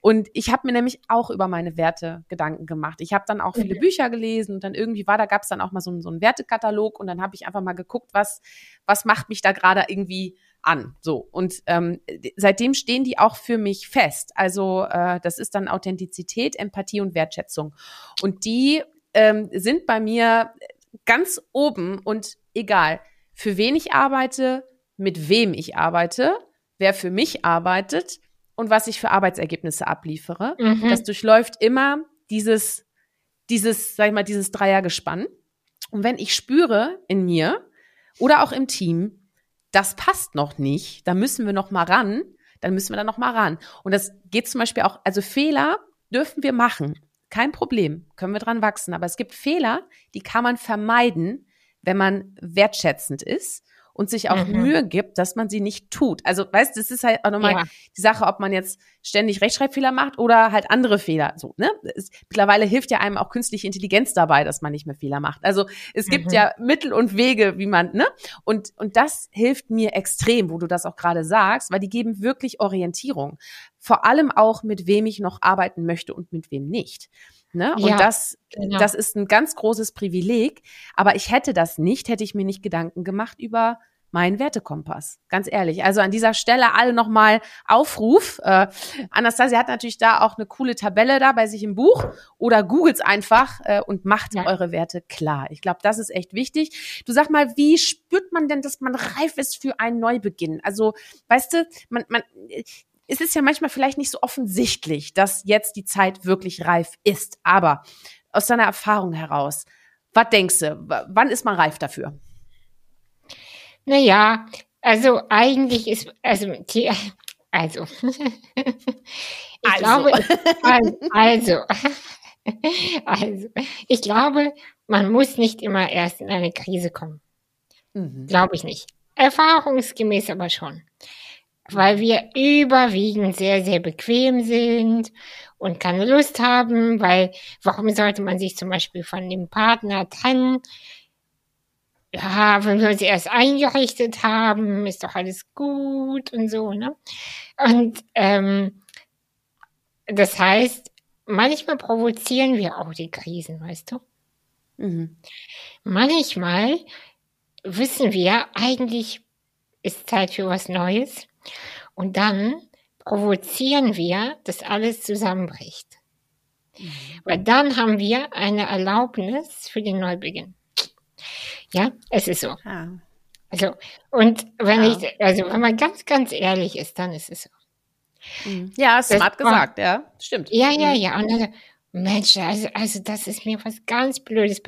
Und ich habe mir nämlich auch über meine Werte Gedanken gemacht. Ich habe dann auch viele mhm. Bücher gelesen und dann irgendwie war, da gab es dann auch mal so, so einen Wertekatalog und dann habe ich einfach mal geguckt, was, was macht mich da gerade irgendwie an. So. Und ähm, seitdem stehen die auch für mich fest. Also äh, das ist dann Authentizität, Empathie und Wertschätzung. Und die ähm, sind bei mir ganz oben und egal, für wen ich arbeite, mit wem ich arbeite, wer für mich arbeitet und was ich für Arbeitsergebnisse abliefere. Mhm. Das durchläuft immer dieses, dieses, sag ich mal, dieses Dreiergespann. Und wenn ich spüre in mir oder auch im Team, das passt noch nicht, da müssen wir noch mal ran, dann müssen wir da noch mal ran. Und das geht zum Beispiel auch, also Fehler dürfen wir machen. Kein Problem, können wir dran wachsen. Aber es gibt Fehler, die kann man vermeiden, wenn man wertschätzend ist und sich auch mhm. Mühe gibt, dass man sie nicht tut. Also, weißt, das ist halt auch nochmal ja. die Sache, ob man jetzt ständig Rechtschreibfehler macht oder halt andere Fehler. So, ne? Es, mittlerweile hilft ja einem auch künstliche Intelligenz dabei, dass man nicht mehr Fehler macht. Also es gibt mhm. ja Mittel und Wege, wie man, ne? Und, und das hilft mir extrem, wo du das auch gerade sagst, weil die geben wirklich Orientierung vor allem auch, mit wem ich noch arbeiten möchte und mit wem nicht. Ne? Und ja, das, genau. das ist ein ganz großes Privileg. Aber ich hätte das nicht, hätte ich mir nicht Gedanken gemacht über meinen Wertekompass. Ganz ehrlich. Also an dieser Stelle alle nochmal Aufruf. Äh, Anastasia hat natürlich da auch eine coole Tabelle da bei sich im Buch oder googelt's einfach äh, und macht ja. eure Werte klar. Ich glaube, das ist echt wichtig. Du sag mal, wie spürt man denn, dass man reif ist für einen Neubeginn? Also, weißt du, man, man, es ist ja manchmal vielleicht nicht so offensichtlich, dass jetzt die Zeit wirklich reif ist. Aber aus deiner Erfahrung heraus, was denkst du, wann ist man reif dafür? Naja, also eigentlich ist, also, die, also, (laughs) ich also. glaube, also, (laughs) also, ich glaube, man muss nicht immer erst in eine Krise kommen. Mhm. Glaube ich nicht. Erfahrungsgemäß aber schon weil wir überwiegend sehr, sehr bequem sind und keine Lust haben, weil warum sollte man sich zum Beispiel von dem Partner trennen? Ja, wenn wir uns erst eingerichtet haben, ist doch alles gut und so, ne? Und ähm, das heißt, manchmal provozieren wir auch die Krisen, weißt du? Mhm. Manchmal wissen wir, eigentlich ist Zeit für was Neues. Und dann provozieren wir, dass alles zusammenbricht. Mhm. Weil dann haben wir eine Erlaubnis für den Neubeginn. Ja, es ist so. Ah. Also, und wenn ah. ich, also wenn man ganz, ganz ehrlich ist, dann ist es so. Mhm. Ja, smart das, gesagt, ja, stimmt. Ja, ja, mhm. ja. Und dann, Mensch, also, also das ist mir was ganz Blödes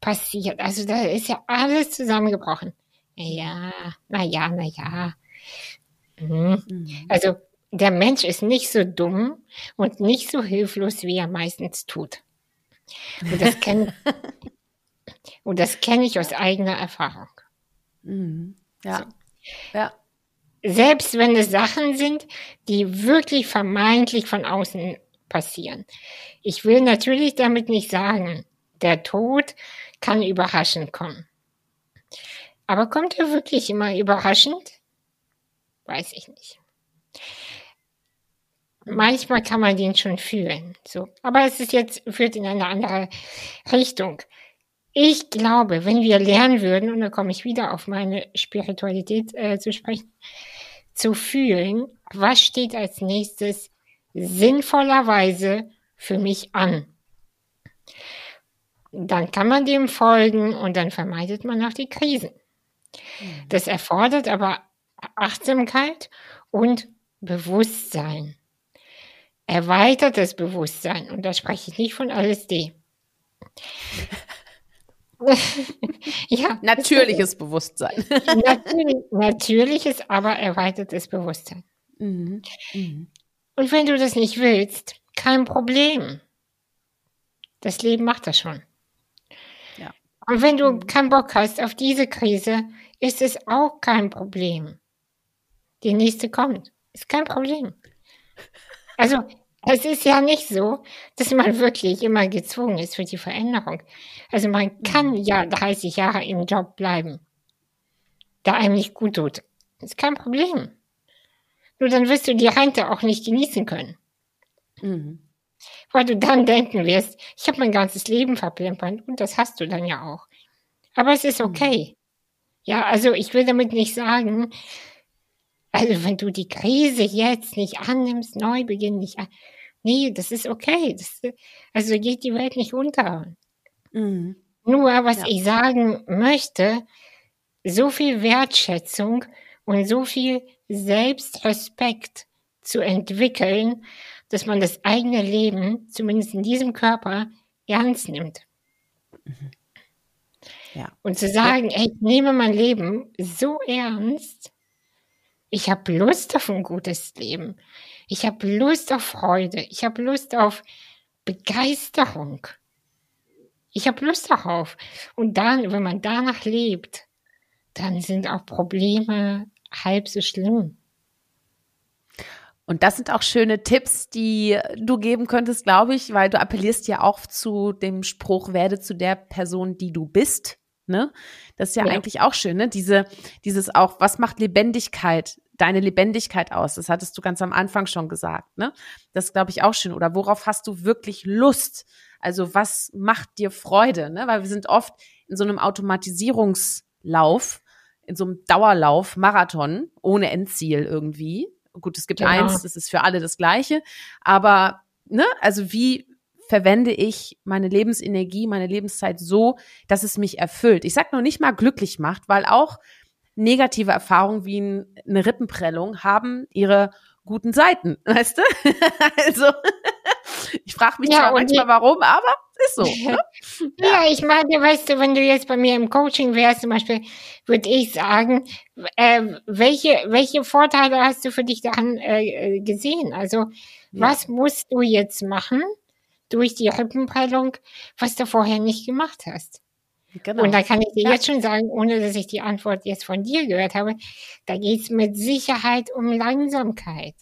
passiert. Also da ist ja alles zusammengebrochen. Ja, na ja, na ja Mhm. Mhm. Also der Mensch ist nicht so dumm und nicht so hilflos, wie er meistens tut. Und das kenne (laughs) kenne ich aus eigener Erfahrung. Mhm. Ja. So. ja. Selbst wenn es Sachen sind, die wirklich vermeintlich von außen passieren. Ich will natürlich damit nicht sagen, der Tod kann überraschend kommen. Aber kommt er wirklich immer überraschend? Weiß ich nicht. Manchmal kann man den schon fühlen, so. Aber es ist jetzt, führt in eine andere Richtung. Ich glaube, wenn wir lernen würden, und da komme ich wieder auf meine Spiritualität äh, zu sprechen, zu fühlen, was steht als nächstes sinnvollerweise für mich an. Dann kann man dem folgen und dann vermeidet man auch die Krisen. Mhm. Das erfordert aber Achtsamkeit und Bewusstsein. Erweitertes Bewusstsein. Und da spreche ich nicht von LSD. (laughs) ja. Natürliches Bewusstsein. (laughs) Natürlich, natürliches, aber erweitertes Bewusstsein. Mhm. Mhm. Und wenn du das nicht willst, kein Problem. Das Leben macht das schon. Ja. Und wenn du mhm. keinen Bock hast auf diese Krise, ist es auch kein Problem. Die nächste kommt. Ist kein Problem. Also, es ist ja nicht so, dass man wirklich immer gezwungen ist für die Veränderung. Also man kann mhm. ja 30 Jahre im Job bleiben, der einem nicht gut tut. Ist kein Problem. Nur dann wirst du die Rente auch nicht genießen können. Mhm. Weil du dann denken wirst, ich habe mein ganzes Leben verplempert und das hast du dann ja auch. Aber es ist mhm. okay. Ja, also ich will damit nicht sagen, also wenn du die Krise jetzt nicht annimmst, Neubeginn nicht an, nee, das ist okay. Das, also geht die Welt nicht unter. Mhm. Nur was ja. ich sagen möchte, so viel Wertschätzung und so viel Selbstrespekt zu entwickeln, dass man das eigene Leben, zumindest in diesem Körper, ernst nimmt. Mhm. Ja. Und zu sagen, ey, ich nehme mein Leben so ernst, ich habe Lust auf ein gutes Leben. Ich habe Lust auf Freude. Ich habe Lust auf Begeisterung. Ich habe Lust darauf. Und dann, wenn man danach lebt, dann sind auch Probleme halb so schlimm. Und das sind auch schöne Tipps, die du geben könntest, glaube ich, weil du appellierst ja auch zu dem Spruch, werde zu der Person, die du bist. Ne? Das ist ja, ja. eigentlich auch schön, ne? Diese, dieses auch, was macht Lebendigkeit, deine Lebendigkeit aus? Das hattest du ganz am Anfang schon gesagt, ne? Das glaube ich auch schön. Oder worauf hast du wirklich Lust? Also was macht dir Freude, ne? Weil wir sind oft in so einem Automatisierungslauf in so einem Dauerlauf, Marathon, ohne Endziel irgendwie. Gut, es gibt genau. eins, das ist für alle das Gleiche. Aber, ne, also wie verwende ich meine Lebensenergie, meine Lebenszeit so, dass es mich erfüllt? Ich sag noch nicht mal glücklich macht, weil auch negative Erfahrungen wie eine Rippenprellung haben ihre guten Seiten, (laughs) weißt du? also ich frage mich ja, zwar manchmal warum, aber ist so. (laughs) Ne? ja, ich meine, weißt du, wenn du jetzt bei mir im Coaching wärst, zum Beispiel, würde ich sagen, äh, welche, welche Vorteile hast du für dich daran äh, gesehen? Also, ja. was musst du jetzt machen durch die Rippenprellung, was du vorher nicht gemacht hast? Genau. Und da kann ich dir ja. jetzt schon sagen, ohne dass ich die Antwort jetzt von dir gehört habe, da geht es mit Sicherheit um Langsamkeit.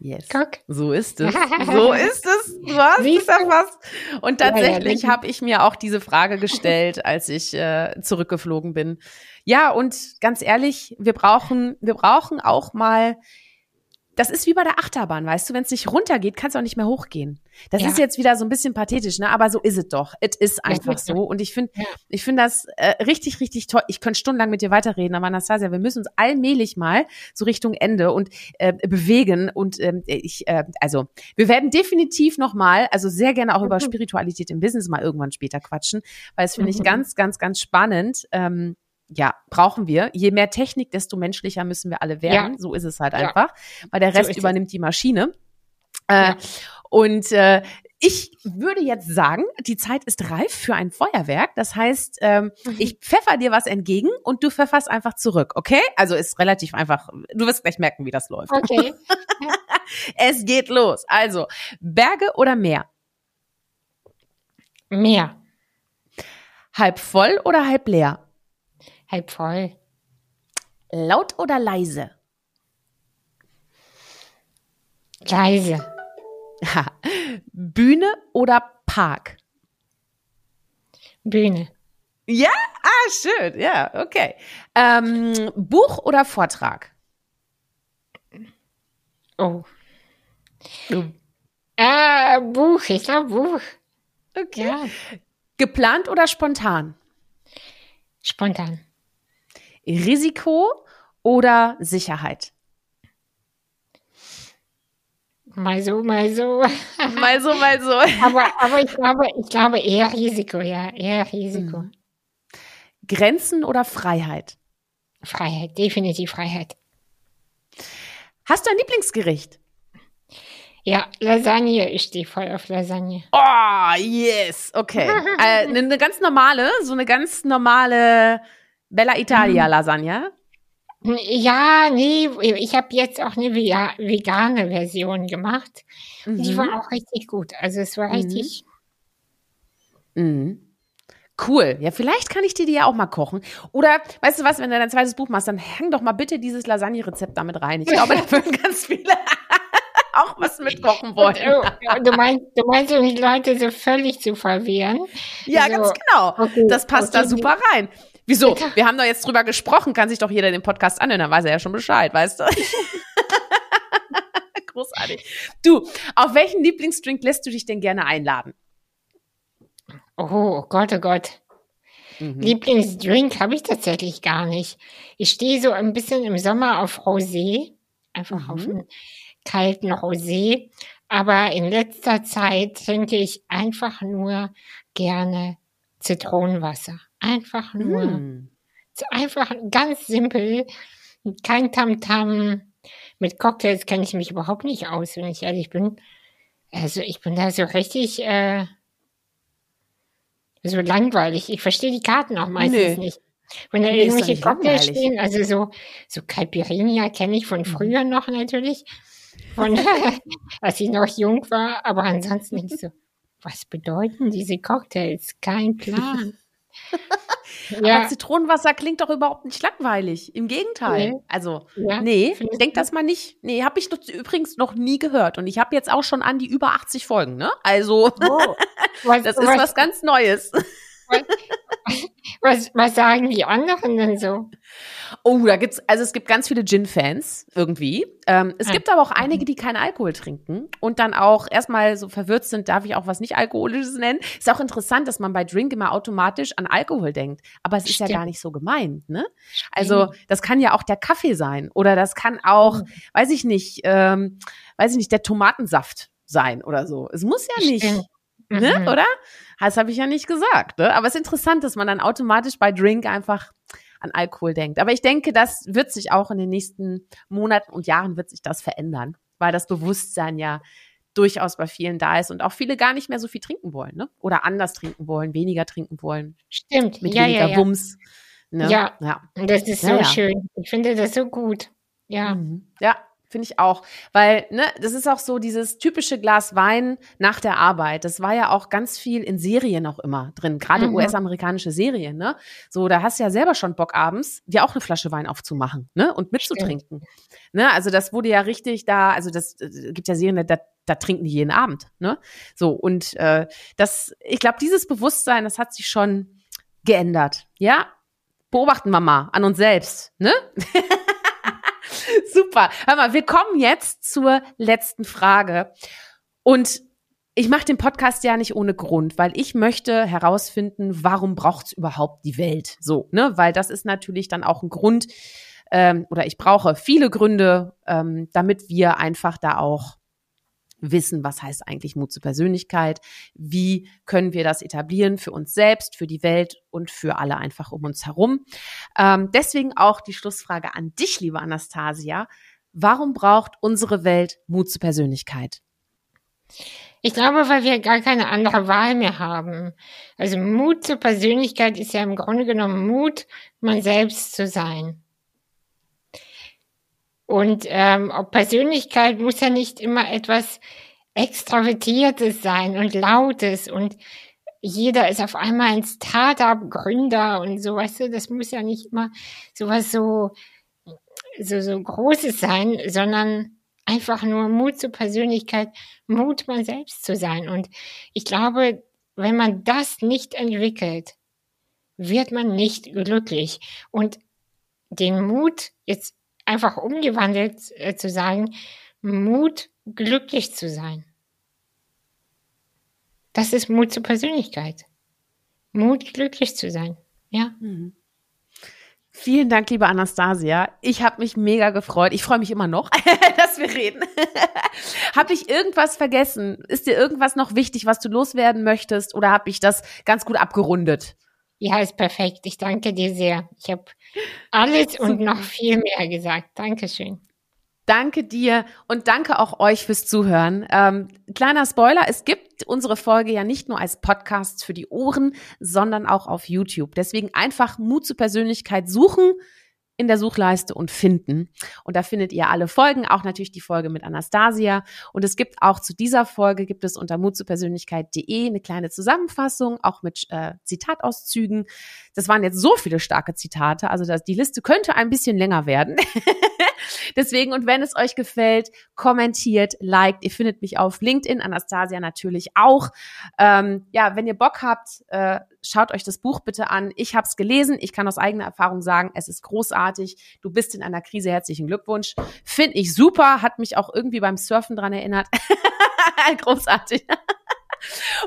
Yes. Guck. So ist es. (laughs) So ist es. Du hast es erfasst. Und tatsächlich ja, ja, habe ich mir auch diese Frage (laughs) gestellt, als ich äh, zurückgeflogen bin. Ja, und ganz ehrlich, wir brauchen, wir brauchen auch mal das ist wie bei der Achterbahn, weißt du, wenn es nicht runtergeht, kann es auch nicht mehr hochgehen. Das ja. ist jetzt wieder so ein bisschen pathetisch, ne? Aber so ist es doch. Es ist einfach so. Und ich finde, ja. ich finde das äh, richtig, richtig toll. Ich könnte stundenlang mit dir weiterreden, aber Anastasia, wir müssen uns allmählich mal so Richtung Ende und äh, bewegen. Und ähm, ich, äh, also, wir werden definitiv nochmal, also sehr gerne auch über mhm. Spiritualität im Business mal irgendwann später quatschen, weil es finde ich mhm. ganz, ganz, ganz spannend. Ähm, ja, brauchen wir. Je mehr Technik, desto menschlicher müssen wir alle werden. Ja. So ist es halt einfach. Weil der Rest so übernimmt die Maschine. Äh, ja. Und äh, ich würde jetzt sagen, die Zeit ist reif für ein Feuerwerk. Das heißt, ähm, ich pfeffer dir was entgegen und du pfefferst einfach zurück, okay? Also ist relativ einfach. Du wirst gleich merken, wie das läuft. Okay. (laughs) Es geht los. Also, Berge oder Meer? Meer. Halb voll oder halb leer? Halb voll. Laut oder leise? Leise. Bühne oder Park? Bühne. Ja? Ah, schön. Ja, okay. Ähm, Buch oder Vortrag? Oh. Äh, Buch. Ich glaube Buch. Okay. Ja. Geplant oder spontan? Spontan. Risiko oder Sicherheit? Mal so, mal so. (laughs) Mal so, mal so. (laughs) aber, aber ich glaube, ich glaube eher Risiko, ja. Eher Risiko. Mhm. Grenzen oder Freiheit? Freiheit. Definitiv Freiheit. Hast du ein Lieblingsgericht? Ja, Lasagne. Ich stehe voll auf Lasagne. Oh, yes. Okay. (laughs) äh, eine, eine ganz normale, so eine ganz normale Bella Italia Lasagne. Ja, nee, ich habe jetzt auch eine vega- vegane Version gemacht. Die Mhm. war auch richtig gut. Also es war Mhm. richtig. Mhm. Cool. Ja, vielleicht kann ich dir die ja auch mal kochen. Oder, weißt du was, wenn du dein zweites Buch machst, dann hang doch mal bitte dieses Lasagne-Rezept damit rein. Ich (laughs) glaube, da würden ganz viele (laughs) auch was mitkochen wollen. Oh, ja, du meinst, du meinst, um die Leute so völlig zu verwirren? Ja, So. ganz genau. Okay, Das passt da okay. super rein. Wieso? Wir haben doch jetzt drüber gesprochen, kann sich doch jeder den Podcast anhören, dann weiß er ja schon Bescheid, weißt du? (laughs) (laughs) Großartig. Du, auf welchen Lieblingsdrink lässt du dich denn gerne einladen? Oh Gott, oh Gott. Mhm. Lieblingsdrink habe ich tatsächlich gar nicht. Ich stehe so ein bisschen im Sommer auf Rosé, einfach auf Mhm. einen kalten Rosé. Aber in letzter Zeit trinke ich einfach nur gerne Zitronenwasser. Einfach nur. Hm. Einfach ganz simpel. Kein Tamtam. Mit Cocktails kenne ich mich überhaupt nicht aus, wenn ich ehrlich bin. Also ich bin da so richtig äh, so langweilig. Ich verstehe die Karten auch meistens Nö. nicht. Wenn da Nee, irgendwelche Cocktails stehen, also so, so Caipirinha kenne ich Mhm. von früher noch natürlich. Von, (laughs) (laughs) als ich noch jung war, aber ansonsten nicht so. Was bedeuten diese Cocktails? Kein Plan. (laughs) Aber Zitronenwasser klingt doch überhaupt nicht langweilig. Im Gegenteil. Nee. Also, ja. nee, findest denk du? das mal nicht. Nee, habe ich doch übrigens noch nie gehört. Und ich habe jetzt auch schon an die über 80 Folgen, ne? Also, Oh, (laughs) was, das ist was, was ganz Neues. (laughs) was, was sagen die anderen denn so? Oh, da gibt's, also es gibt ganz viele Gin-Fans irgendwie. Ähm, es Ah. gibt aber auch einige, die keinen Alkohol trinken und dann auch erstmal so verwirrt sind, darf ich auch was nicht Alkoholisches nennen. Ist auch interessant, dass man bei Drink immer automatisch an Alkohol denkt. Aber es ist ja Stimmt. gar nicht so gemeint, ne? Also, das kann ja auch der Kaffee sein oder das kann auch, Mhm. weiß ich nicht, ähm, weiß ich nicht, der Tomatensaft sein oder so. Es muss ja nicht, Stimmt. Ne, Mhm. oder? Das habe ich ja nicht gesagt, ne? Aber es ist interessant, dass man dann automatisch bei Drink einfach an Alkohol denkt. Aber ich denke, das wird sich auch in den nächsten Monaten und Jahren wird sich das verändern, weil das Bewusstsein ja durchaus bei vielen da ist und auch viele gar nicht mehr so viel trinken wollen, ne? Oder anders trinken wollen, weniger trinken wollen, Stimmt. mit ja, weniger ja, ja. Wumms. Ne? Ja. ja. Und das ist so schön. Ich finde das so gut. Ja. Mhm. Ja, finde ich auch. Weil, ne, das ist auch so dieses typische Glas Wein nach der Arbeit. Das war ja auch ganz viel in Serien auch immer drin, gerade Mhm. US-amerikanische Serien, ne? So, da hast du ja selber schon Bock abends, dir auch eine Flasche Wein aufzumachen, ne? Und mitzutrinken. Ne? Also das wurde ja richtig da, also das äh, gibt ja Serien, da, da, da trinken die jeden Abend, ne? So, und äh, das, ich glaube, dieses Bewusstsein, das hat sich schon geändert. Ja, beobachten wir mal an uns selbst, ne? (laughs) (laughs) Super. Hör mal, wir kommen jetzt zur letzten Frage. Und ich mache den Podcast ja nicht ohne Grund, weil ich möchte herausfinden, warum braucht's überhaupt die Welt? So, ne? Weil das ist natürlich dann auch ein Grund, ähm, oder ich brauche viele Gründe, ähm, damit wir einfach da auch wissen, was heißt eigentlich Mut zur Persönlichkeit, wie können wir das etablieren für uns selbst, für die Welt und für alle einfach um uns herum. Ähm, deswegen auch die Schlussfrage an dich, liebe Anastasia. Warum braucht unsere Welt Mut zur Persönlichkeit? Ich glaube, weil wir gar keine andere Wahl mehr haben. Also Mut zur Persönlichkeit ist ja im Grunde genommen Mut, man selbst zu sein. Und ähm, Persönlichkeit muss ja nicht immer etwas Extravertiertes sein und Lautes und jeder ist auf einmal ein Startup-Gründer und so, weißt du, das muss ja nicht immer sowas so, so, so Großes sein, sondern einfach nur Mut zur Persönlichkeit, Mut, man selbst zu sein. Und ich glaube, wenn man das nicht entwickelt, wird man nicht glücklich. Und den Mut, jetzt einfach umgewandelt äh, zu sagen, Mut, glücklich zu sein. Das ist Mut zur Persönlichkeit. Mut, glücklich zu sein. Ja. Mhm. Vielen Dank, liebe Anastasia. Ich habe mich mega gefreut. Ich freue mich immer noch, (laughs) dass wir reden. (laughs) habe ich irgendwas vergessen? Ist dir irgendwas noch wichtig, was du loswerden möchtest? Oder habe ich das ganz gut abgerundet? Ja, ist perfekt. Ich danke dir sehr. Ich habe alles und noch viel mehr gesagt. Dankeschön. Danke dir und danke auch euch fürs Zuhören. Ähm, kleiner Spoiler, es gibt unsere Folge ja nicht nur als Podcast für die Ohren, sondern auch auf YouTube. Deswegen einfach Mut zur Persönlichkeit suchen in der Suchleiste und finden. Und da findet ihr alle Folgen, auch natürlich die Folge mit Anastasia. Und es gibt auch zu dieser Folge, gibt es unter mutzupersönlichkeit.de eine kleine Zusammenfassung, auch mit äh, Zitatauszügen. Das waren jetzt so viele starke Zitate, also das, die Liste könnte ein bisschen länger werden. (laughs) Deswegen, und wenn es euch gefällt, kommentiert, liked. Ihr findet mich auf LinkedIn, Anastasia natürlich auch. Ähm, ja, wenn ihr Bock habt, äh, schaut euch das Buch bitte an. Ich habe es gelesen. Ich kann aus eigener Erfahrung sagen, es ist großartig. Du bist in einer Krise. Herzlichen Glückwunsch. Finde ich super. Hat mich auch irgendwie beim Surfen dran erinnert. (laughs) großartig.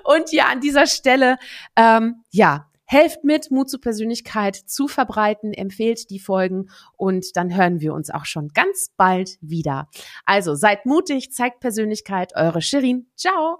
Und ja, an dieser Stelle, ähm, ja, Helft mit, Mut zur Persönlichkeit zu verbreiten, empfehlt die Folgen und dann hören wir uns auch schon ganz bald wieder. Also seid mutig, zeigt Persönlichkeit, eure Shirin. Ciao!